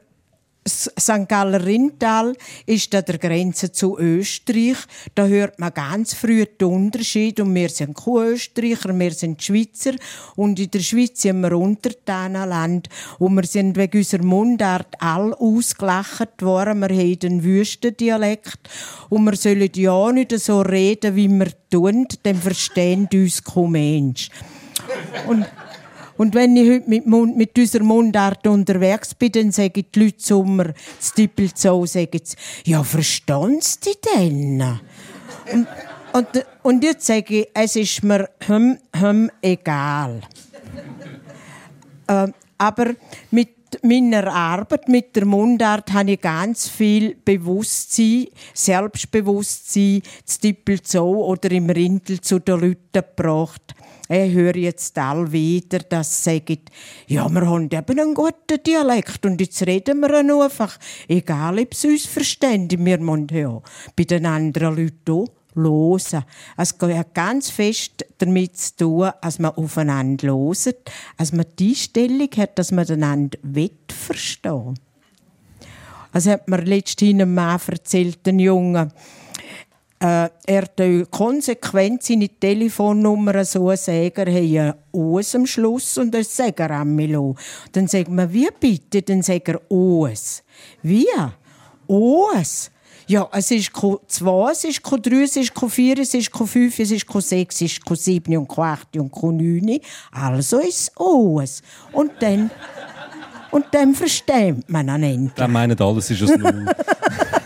S6: St. Galler Rintal ist an der Grenze zu Österreich. Da hört man ganz früh den Unterschied. Und wir sind keine Österreicher, wir sind Schweizer. Und in der Schweiz sind wir Untertanenland. Und wir sind wegen unserer Mundart all ausgelacht worden. Wir haben den Wüstendialekt. Und wir sollen ja nicht so reden, wie wir tun. Dann verstehen uns kein Mensch. Und und wenn ich heute mit, Mund, mit unserer Mundart unterwegs bin, dann sagen die Leute mir, das Tippelzoo, sagen sie, ja, verstehen die denn? Und, und, und jetzt sage ich, es ist mir hm, hm, egal. äh, aber mit meiner Arbeit mit der Mundart habe ich ganz viel Bewusstsein, Selbstbewusstsein zu Dippelzoo oder im Rindel zu den Leuten gebracht. Ich höre jetzt wieder, dass sie sagen, ja, wir haben eben einen guten Dialekt und jetzt reden wir ihn einfach, egal ob sie uns verstehen. Wir müssen ja bei den anderen Leuten auch hören. Es hat ganz fest damit zu tun, dass man aufeinander hört, dass man die Stellung hat, dass man einander verstehen Also hat mir letztens ein Mann erzählt, ein Junge, äh, er tut konsequent seine Telefonnummer so sagen, er hat ein «Us» am Schluss und ein «Sägerammi» Dann sagt man «Wie bitte?» Dann sagt er «Us». «Wie?» «Us». Ja, es ist Q2, es ist Q3, es ist Q4, es ist Q5, es ist Q6, es ist Q7 und Q8 und Q9. Also ist es Us. Und dann, und dann versteht man an Ende.
S4: Dann meinen alles ist es Null. [LAUGHS]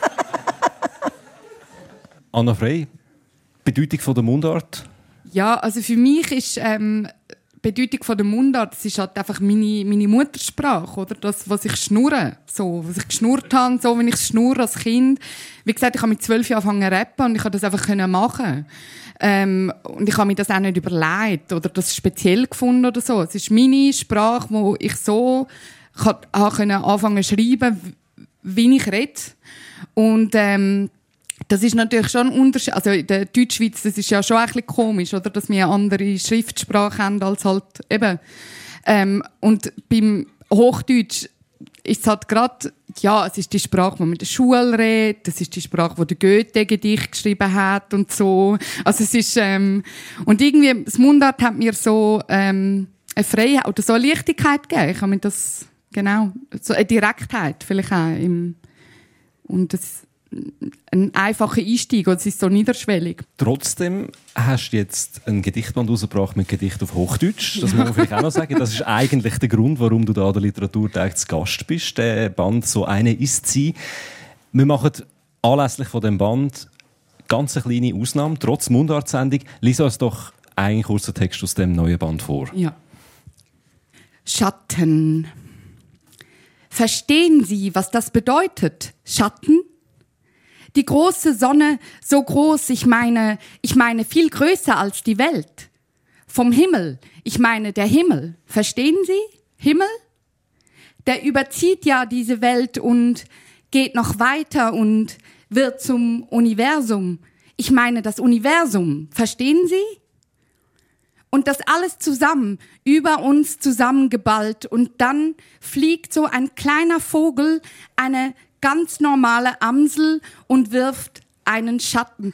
S4: Anna Frey, Bedeutung von der Mundart?
S5: Ja, also für mich ist ähm, Bedeutung von der Mundart, das ist halt einfach meine, meine Muttersprache, oder? Das, was ich schnurre, so, was ich geschnurrt habe, so, wenn ich schnurre als Kind. Wie gesagt, ich habe mit zwölf Jahren angefangen zu rappen und ich konnte das einfach machen. Ähm, und ich habe mir das auch nicht überlegt oder das speziell gefunden oder so. Es ist meine Sprache, wo ich so kann, anfangen zu schreiben, wie ich rede. Und, ähm, das ist natürlich schon ein Unterschied. Also in der Deutschschweiz, das ist ja schon ein bisschen komisch, oder? Dass wir eine andere Schriftsprache haben als halt eben. Ähm, und beim Hochdeutsch ist es halt gerade, ja, es ist die Sprache, die man in der Schule redet, das ist die Sprache, die der Goethe Gedicht geschrieben hat und so. Also es ist, ähm, und irgendwie, das Mundart hat mir so, ähm, eine Freiheit oder so eine Leichtigkeit gegeben. Ich habe mir das, genau, so eine Direktheit vielleicht auch im, und das, ein einfacher Einstieg oder es ist so niederschwellig.
S4: Trotzdem hast du jetzt ein Gedichtband rausgebracht mit Gedicht auf Hochdeutsch. Das muss man vielleicht auch noch sagen. Das ist eigentlich der Grund, warum du da an der Literaturtag zu Gast bist. Der Band «So eine ist sie». Wir machen anlässlich von dem Band ganz eine kleine Ausnahme, trotz Mundartsendung. Lies uns doch einen kurzen Text aus dem neuen Band vor.
S5: Ja. Schatten. Verstehen Sie, was das bedeutet? Schatten? Die große Sonne, so groß, ich meine, ich meine viel größer als die Welt. Vom Himmel, ich meine der Himmel. Verstehen Sie? Himmel? Der überzieht ja diese Welt und geht noch weiter und wird zum Universum. Ich meine das Universum. Verstehen Sie? Und das alles zusammen, über uns zusammengeballt. Und dann fliegt so ein kleiner Vogel eine ganz normale Amsel und wirft einen Schatten.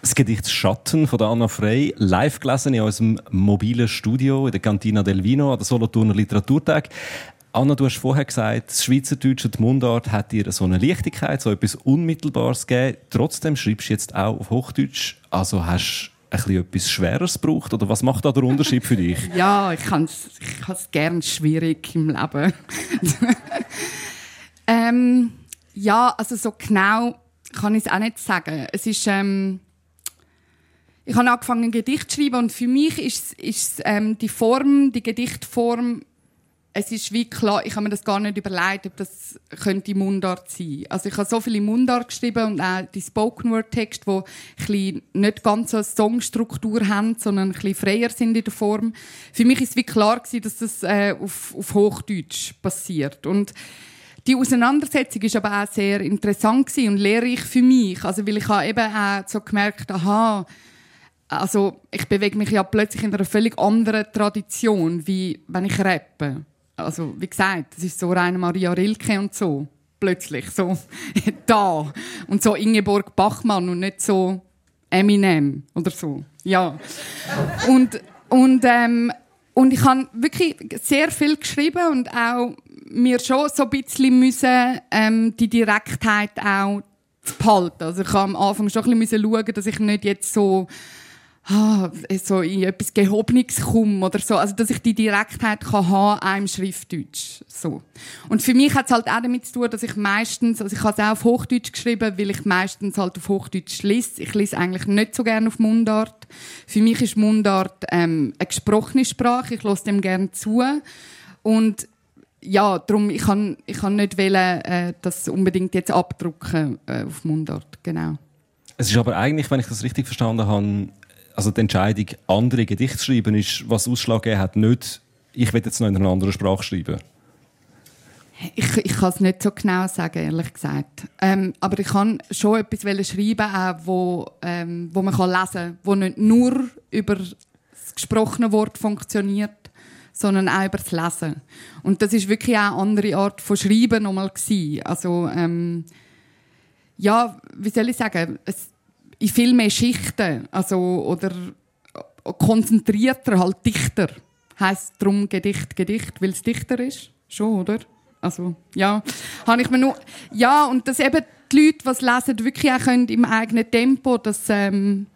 S4: Das Gedicht Schatten von Anna Frey, live gelesen in unserem mobilen Studio in der Cantina del Vino an der Solothurner Literaturtag. Anna, du hast vorher gesagt, das Schweizerdeutsche, die Mundart hat dir so eine Leichtigkeit, so etwas Unmittelbares gegeben. Trotzdem schreibst du jetzt auch auf Hochdeutsch. Also hast bisschen etwas Schweres braucht? Oder was macht da der Unterschied für dich? [LAUGHS]
S5: ja, ich habe es gerne schwierig im Leben. [LAUGHS] ähm, ja, also so genau kann ich es auch nicht sagen. Es ist, ähm, ich habe angefangen, ein Gedicht zu schreiben und für mich ist, ist ähm, die Form, die Gedichtform es ist wie klar, ich habe mir das gar nicht überlegt, ob das könnte Mundart sein. Also ich habe so viele Mundart geschrieben und auch die Spoken Word Text, wo nicht ganz so eine Songstruktur haben, sondern ein bisschen freier sind in der Form. Für mich ist wie klar gewesen, dass das äh, auf, auf Hochdeutsch passiert und die Auseinandersetzung ist aber auch sehr interessant gewesen und lehrreich für mich. Also weil ich habe eben auch so gemerkt, aha, also ich bewege mich ja plötzlich in einer völlig anderen Tradition, wie wenn ich rappe also wie gesagt, es ist so rein Maria Rilke und so plötzlich so [LAUGHS] da und so Ingeborg Bachmann und nicht so Eminem oder so. Ja. Und und ähm, und ich habe wirklich sehr viel geschrieben und auch mir schon so ein bisschen müssen, ähm, die Direktheit auch zu behalten. Also ich habe am Anfang schon ein bisschen schauen, dass ich nicht jetzt so ah, so in etwas Gehobenes komme oder so. Also, dass ich die Direktheit kann haben einem Schriftdeutsch. So. Und für mich hat es halt auch damit zu tun, dass ich meistens, also ich habe es auch auf Hochdeutsch geschrieben, weil ich meistens halt auf Hochdeutsch lese. Ich lese eigentlich nicht so gerne auf Mundart. Für mich ist Mundart ähm, eine gesprochene Sprache. Ich lasse dem gerne zu. Und ja, darum, ich kann, ich kann nicht wollen, äh, das unbedingt jetzt abdrucken äh, auf Mundart, genau.
S4: Es ist aber eigentlich, wenn ich das richtig verstanden habe, also die Entscheidung, andere Gedichte zu schreiben, ist, was Ausschlag hat, nicht, ich will jetzt noch in einer anderen Sprache schreiben.
S5: Ich, ich kann es nicht so genau sagen, ehrlich gesagt. Ähm, aber ich kann schon etwas schreiben, auch, wo, ähm, wo man kann lesen kann, wo nicht nur über das gesprochene Wort funktioniert, sondern auch über das Lesen. Und das ist wirklich auch eine andere Art von Schreiben. Also, ähm, ja, wie soll ich sagen, es, in viel mehr Schichten, also, oder konzentrierter, halt dichter. Heißt drum Gedicht, Gedicht, weil es dichter ist. Schon, oder? Also, ja. Habe ich mir nur, ja, und dass eben die Leute, es lesen, wirklich auch können im eigenen Tempo, das, ähm,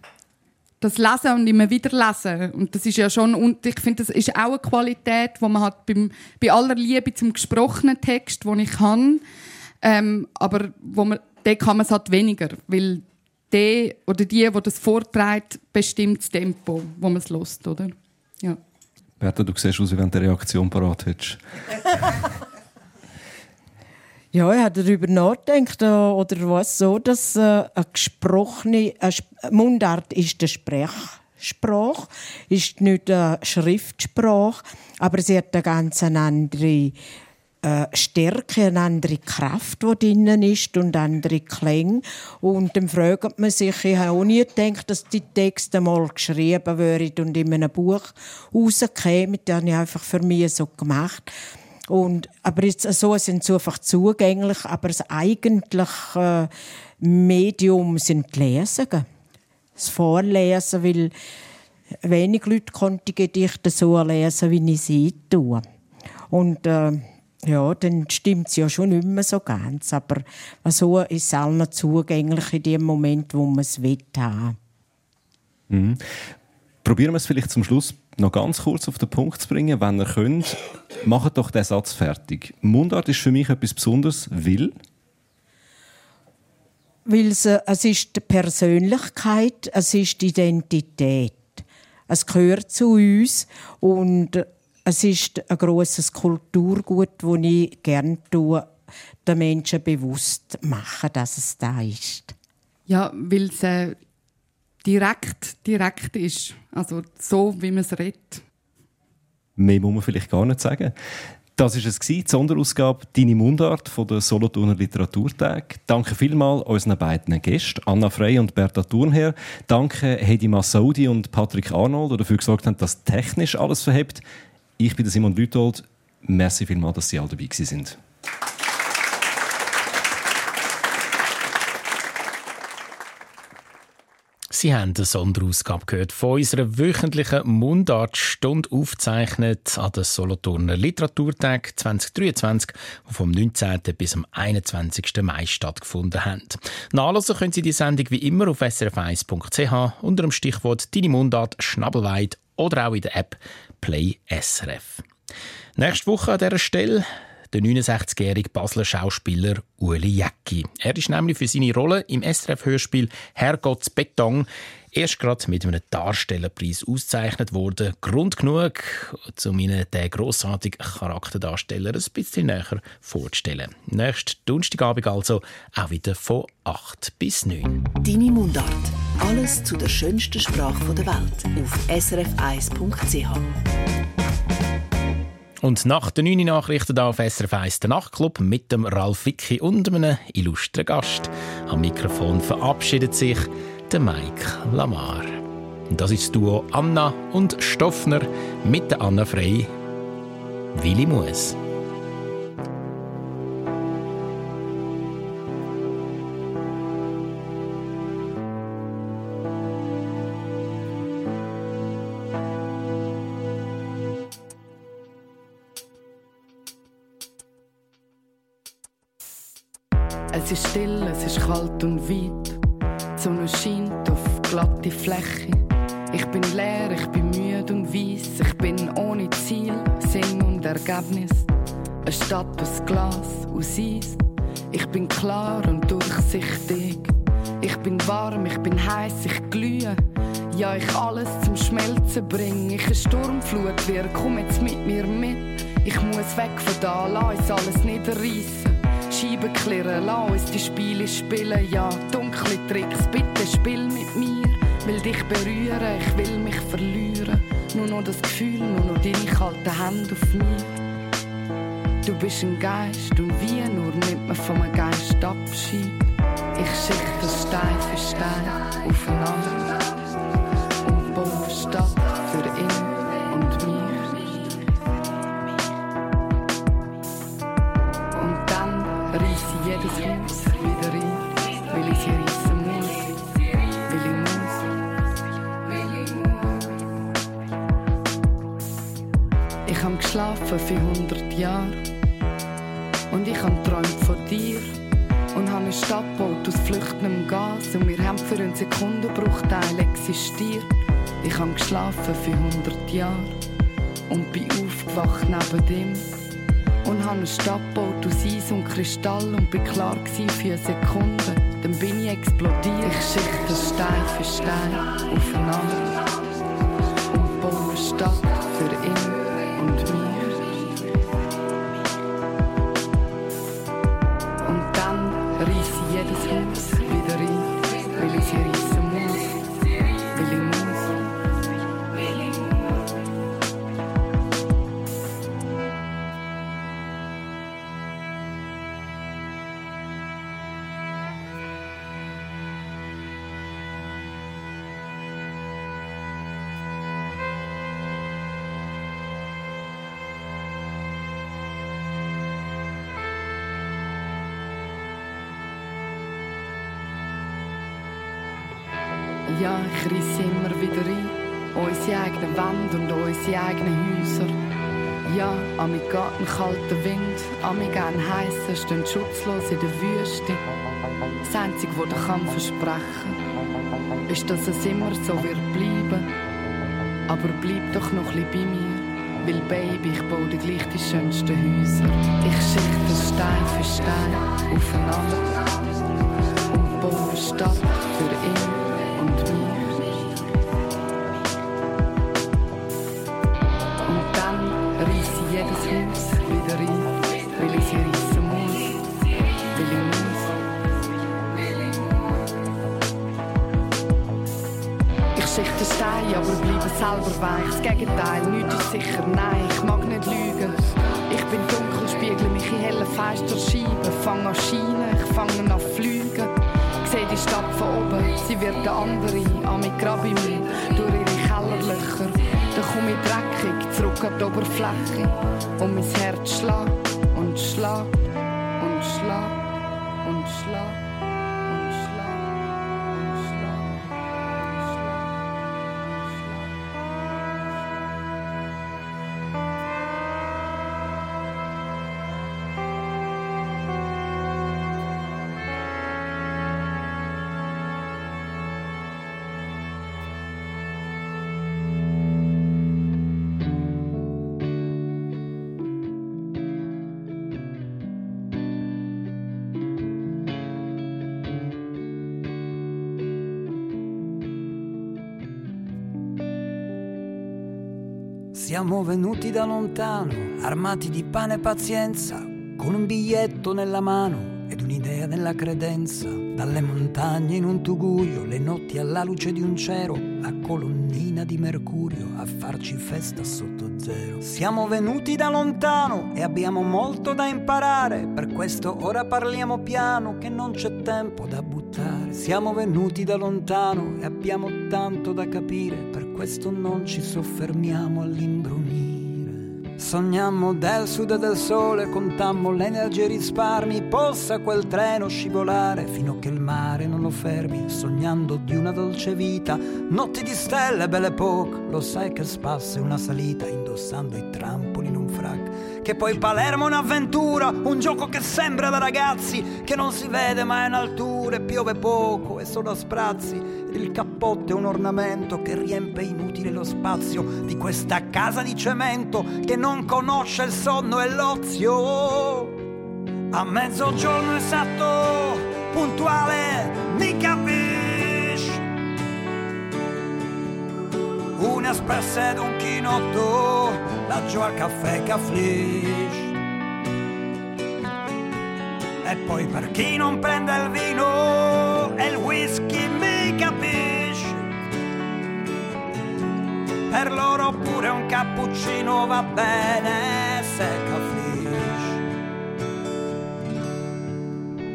S5: das Lesen und immer wieder lesen. Und das ist ja schon, und ich finde, das ist auch eine Qualität, die man hat beim, bei aller Liebe zum gesprochenen Text, den ich kann, ähm, aber wo man, den kann man es halt weniger, weil der oder die, die das vorträgt, bestimmt das Tempo, wo man es lässt, oder? Ja.
S4: Berta, du siehst aus, wie wenn du eine Reaktion parat hättest. [LAUGHS]
S6: Ja, ich habe darüber nachgedacht, äh, oder was so, dass äh, eine gesprochene eine Mundart ist eine Sprechsprache, ist nicht eine Schriftsprache, aber sie hat eine ganz andere äh, Stärke, eine andere Kraft, die drinnen ist und andere Klänge. Und dann fragt man sich, ich habe auch nie gedacht, dass die Texte mal geschrieben würden und in einem Buch rauskämen. Das habe ich einfach für mich so gemacht. Und, aber jetzt, so sind sie einfach zugänglich, aber das eigentliche äh, Medium sind die Lesungen. Das Vorlesen, weil wenig Leute konnten die Gedichte so lesen, wie ich sie tue. Und äh, ja, dann stimmt es ja schon nicht mehr so ganz. Aber so ist es allen zugänglich in dem Moment, wo man es will haben.
S4: Mhm. Probieren wir es vielleicht zum Schluss noch ganz kurz auf den Punkt zu bringen, wenn ihr könnt, macht doch den Satz fertig. Mundart ist für mich etwas Besonderes, weil
S6: weil es, äh, es ist die Persönlichkeit, es ist die Identität. Es gehört zu uns und es ist ein grosses Kulturgut, das ich gerne tue, den Menschen bewusst machen, dass es da ist.
S5: Ja, weil es äh, direkt, direkt ist. Also so, wie man es redet.
S4: Mehr muss man vielleicht gar nicht sagen. Das war es, die Sonderausgabe «Deine Mundart» von der Solothurner Literaturtag. Danke vielmals unseren beiden Gästen, Anna Frey und Berta Thurnherr. Danke Hedi Massoudi und Patrick Arnold, die dafür gesorgt haben, dass technisch alles verhebt. Ich bin Simon Lütold. Merci vielmals, dass Sie alle dabei sind.
S3: Sie haben eine Sonderausgabe gehört von unserer wöchentlichen Mundartstunde aufgezeichnet an den Solothurner Literaturtag 2023, die vom 19. bis am 21. Mai stattgefunden haben. Nachlesen können Sie die Sendung wie immer auf srf1.ch unter dem Stichwort «Deine Mundart Schnabelweit» oder auch in der App Play SRF. Nächste Woche an dieser Stelle der 69-jährige Basler Schauspieler Uli Jäcki. Er ist nämlich für seine Rolle im SRF-Hörspiel Herrgotts Beton erst gerade mit einem Darstellerpreis ausgezeichnet worden. Grund genug, um Ihnen den grossartigen Charakterdarsteller ein bisschen näher vorzustellen. Nächsten Donnerstagabend also auch wieder von 8 bis 9.
S2: Deine Mundart. Alles zu der schönsten Sprache der Welt auf srf1.ch.
S3: Und nach den 9 Nachrichten hier auf SRF 1 der Nachtclub mit dem Ralf Wicki und einem illustren Gast. Am Mikrofon verabschiedet sich der Mike Lamar. Und das ist das Duo Anna und Stoffner mit der Anna Frey. Willi Muss.
S5: Kalt und weit. Die Sonne scheint auf glatte Fläche.
S7: Ich bin leer, ich bin müde und weiss. Ich bin ohne Ziel, Sinn und Ergebnis. Eine Stadt aus Glas, aus Eis. Ich bin klar und durchsichtig. Ich bin warm, ich bin heiß, ich glühe. Ja, ich alles zum Schmelzen bring. Ich eine Sturmflut wir, komm jetzt mit mir mit. Ich muss weg von da, lass uns alles niederreißen. Scheiben klirren, lass uns die Spiele spielen. Ja, dunkle Tricks, bitte spiel mit mir. Will dich berühren, ich will mich verlieren. Nur noch das Gefühl, nur noch deine kalten Hände auf mir. Du bist ein Geist und wie nur nimmt man vom Geist Abschied. Ich schichte Stein für Stein aufeinander geschlafen für 100 Jahre. Und ich hab träumt von dir. Und habe eine Stadt gebaut aus flüchtendem Gas. Und wir haben für einen Sekundenbruchteil existiert. Ich habe geschlafen für 100 Jahre. Und bin aufgewacht neben dem. Und habe eine Stadt gebaut aus Eis und Kristall. Und bin klar für eine Sekunde. Dann bin ich explodiert. Ich schichte Stein für Stein aufeinander. Und baue eine Stadt eigenen Häuser. Ja, an mir geht ein kalter Wind, an mir gern heissen, stehen schutzlos in der Wüste. Das Einzige, was ich kann versprechen ist, dass es immer so wird bleiben. Aber bleib doch noch ein bei mir, weil Baby, ich baue dir gleich die schönsten Häuser. Ich schichte Stein für Stein aufeinander und baue eine Stadt für ihn und mich. Selber weich. Das Gegenteil, nichts ist sicher, nein, ich mag nicht lügen. Ich bin dunkel, spiegle mich in hellen Fensterscheiben, fang an scheinen, ich fange an fliegen. Ich seh die Stadt von oben, sie wird eine andere, an mich grab ich mich durch ihre Kellerlöcher. Dann komm ich dreckig zurück an die Oberfläche und mein Herz schlägt und schlägt und schlägt und schlägt
S8: Siamo venuti da lontano, armati di pane e pazienza, con un biglietto nella mano ed un'idea nella credenza. Dalle montagne in un tugurio, le notti alla luce di un cero, la colonnina di Mercurio a farci festa sotto zero. Siamo venuti da lontano e abbiamo molto da imparare, per questo ora parliamo piano che non c'è tempo da buttare. Siamo venuti da lontano e abbiamo tanto da capire, per questo non ci soffermiamo all'imbrunire. Sognammo del sud e del sole, contammo le energie e risparmi, possa quel treno scivolare fino a che il mare non lo fermi, sognando di una dolce vita, notti di stelle, belle poche, lo sai che spassa è una salita, indossando i trampoli in un frac, che poi Palermo è un'avventura, un gioco che sembra da ragazzi, che non si vede ma è in altura e piove poco e solo a sprazzi, Il cappotto è un ornamento che riempie inutile lo spazio di questa casa di cemento che non conosce il sonno e l'ozio. A mezzogiorno esatto, puntuale, mi capisci? Un espresso ed un chinotto, laggiù al caffè che affligge. E poi per chi non prende il vino e il whisky mi capisce. Per loro pure un cappuccino va bene se capisci.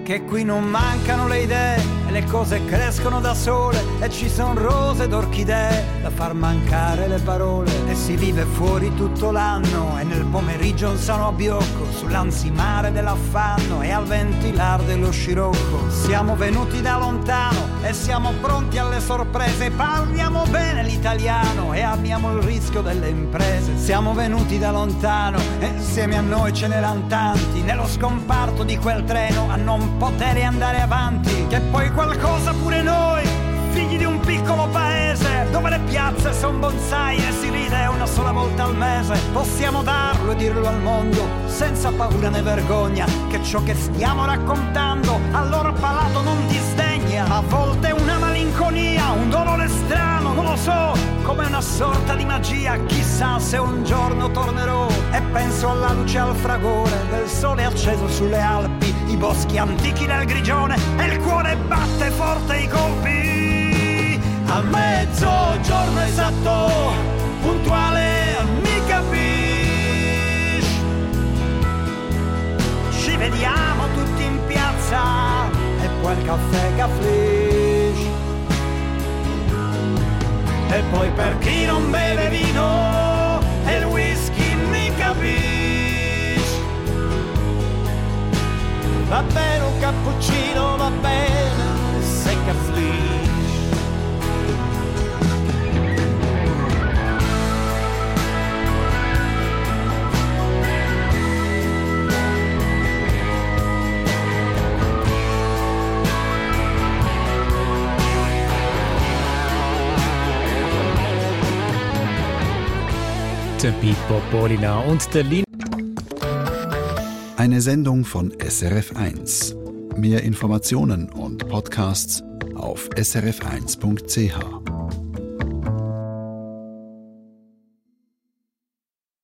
S8: Che qui non mancano le idee le cose crescono da sole e ci sono rose ed orchidee da far mancare le parole. E si vive fuori tutto l'anno e nel pomeriggio un sano abbiocco sull'ansimare dell'affanno e al ventilar dello scirocco. Siamo venuti da lontano e siamo pronti alle sorprese. Parliamo bene l'italiano e amiamo il rischio delle imprese. Siamo venuti da lontano e insieme a noi ce n'erano tanti. Nello scomparto di quel treno a non poter andare avanti. Che poi qualcosa pure noi figli di un piccolo paese dove le piazze sono bonsai e si ride una sola volta al mese. Possiamo darlo e dirlo al mondo senza paura né vergogna che ciò che stiamo raccontando al loro palato non disdegna. A volte una malinconia, un dolore strano, non lo so, come una sorta di magia. Chissà se un giorno tornerò e penso alla luce al fragore del sole acceso sulle Alpi, i boschi antichi del grigione e il cuore batte forte i colpi a mezzogiorno esatto, puntuale, mi capisci? Ci vediamo tutti in piazza e poi il caffè che E poi per chi non beve vino e il whisky mi capisci? Va bene un cappuccino, va bene
S3: Der Pippo Polina und der Lin.
S1: Eine Sendung von SRF1. Mehr Informationen und Podcasts auf srf1.ch.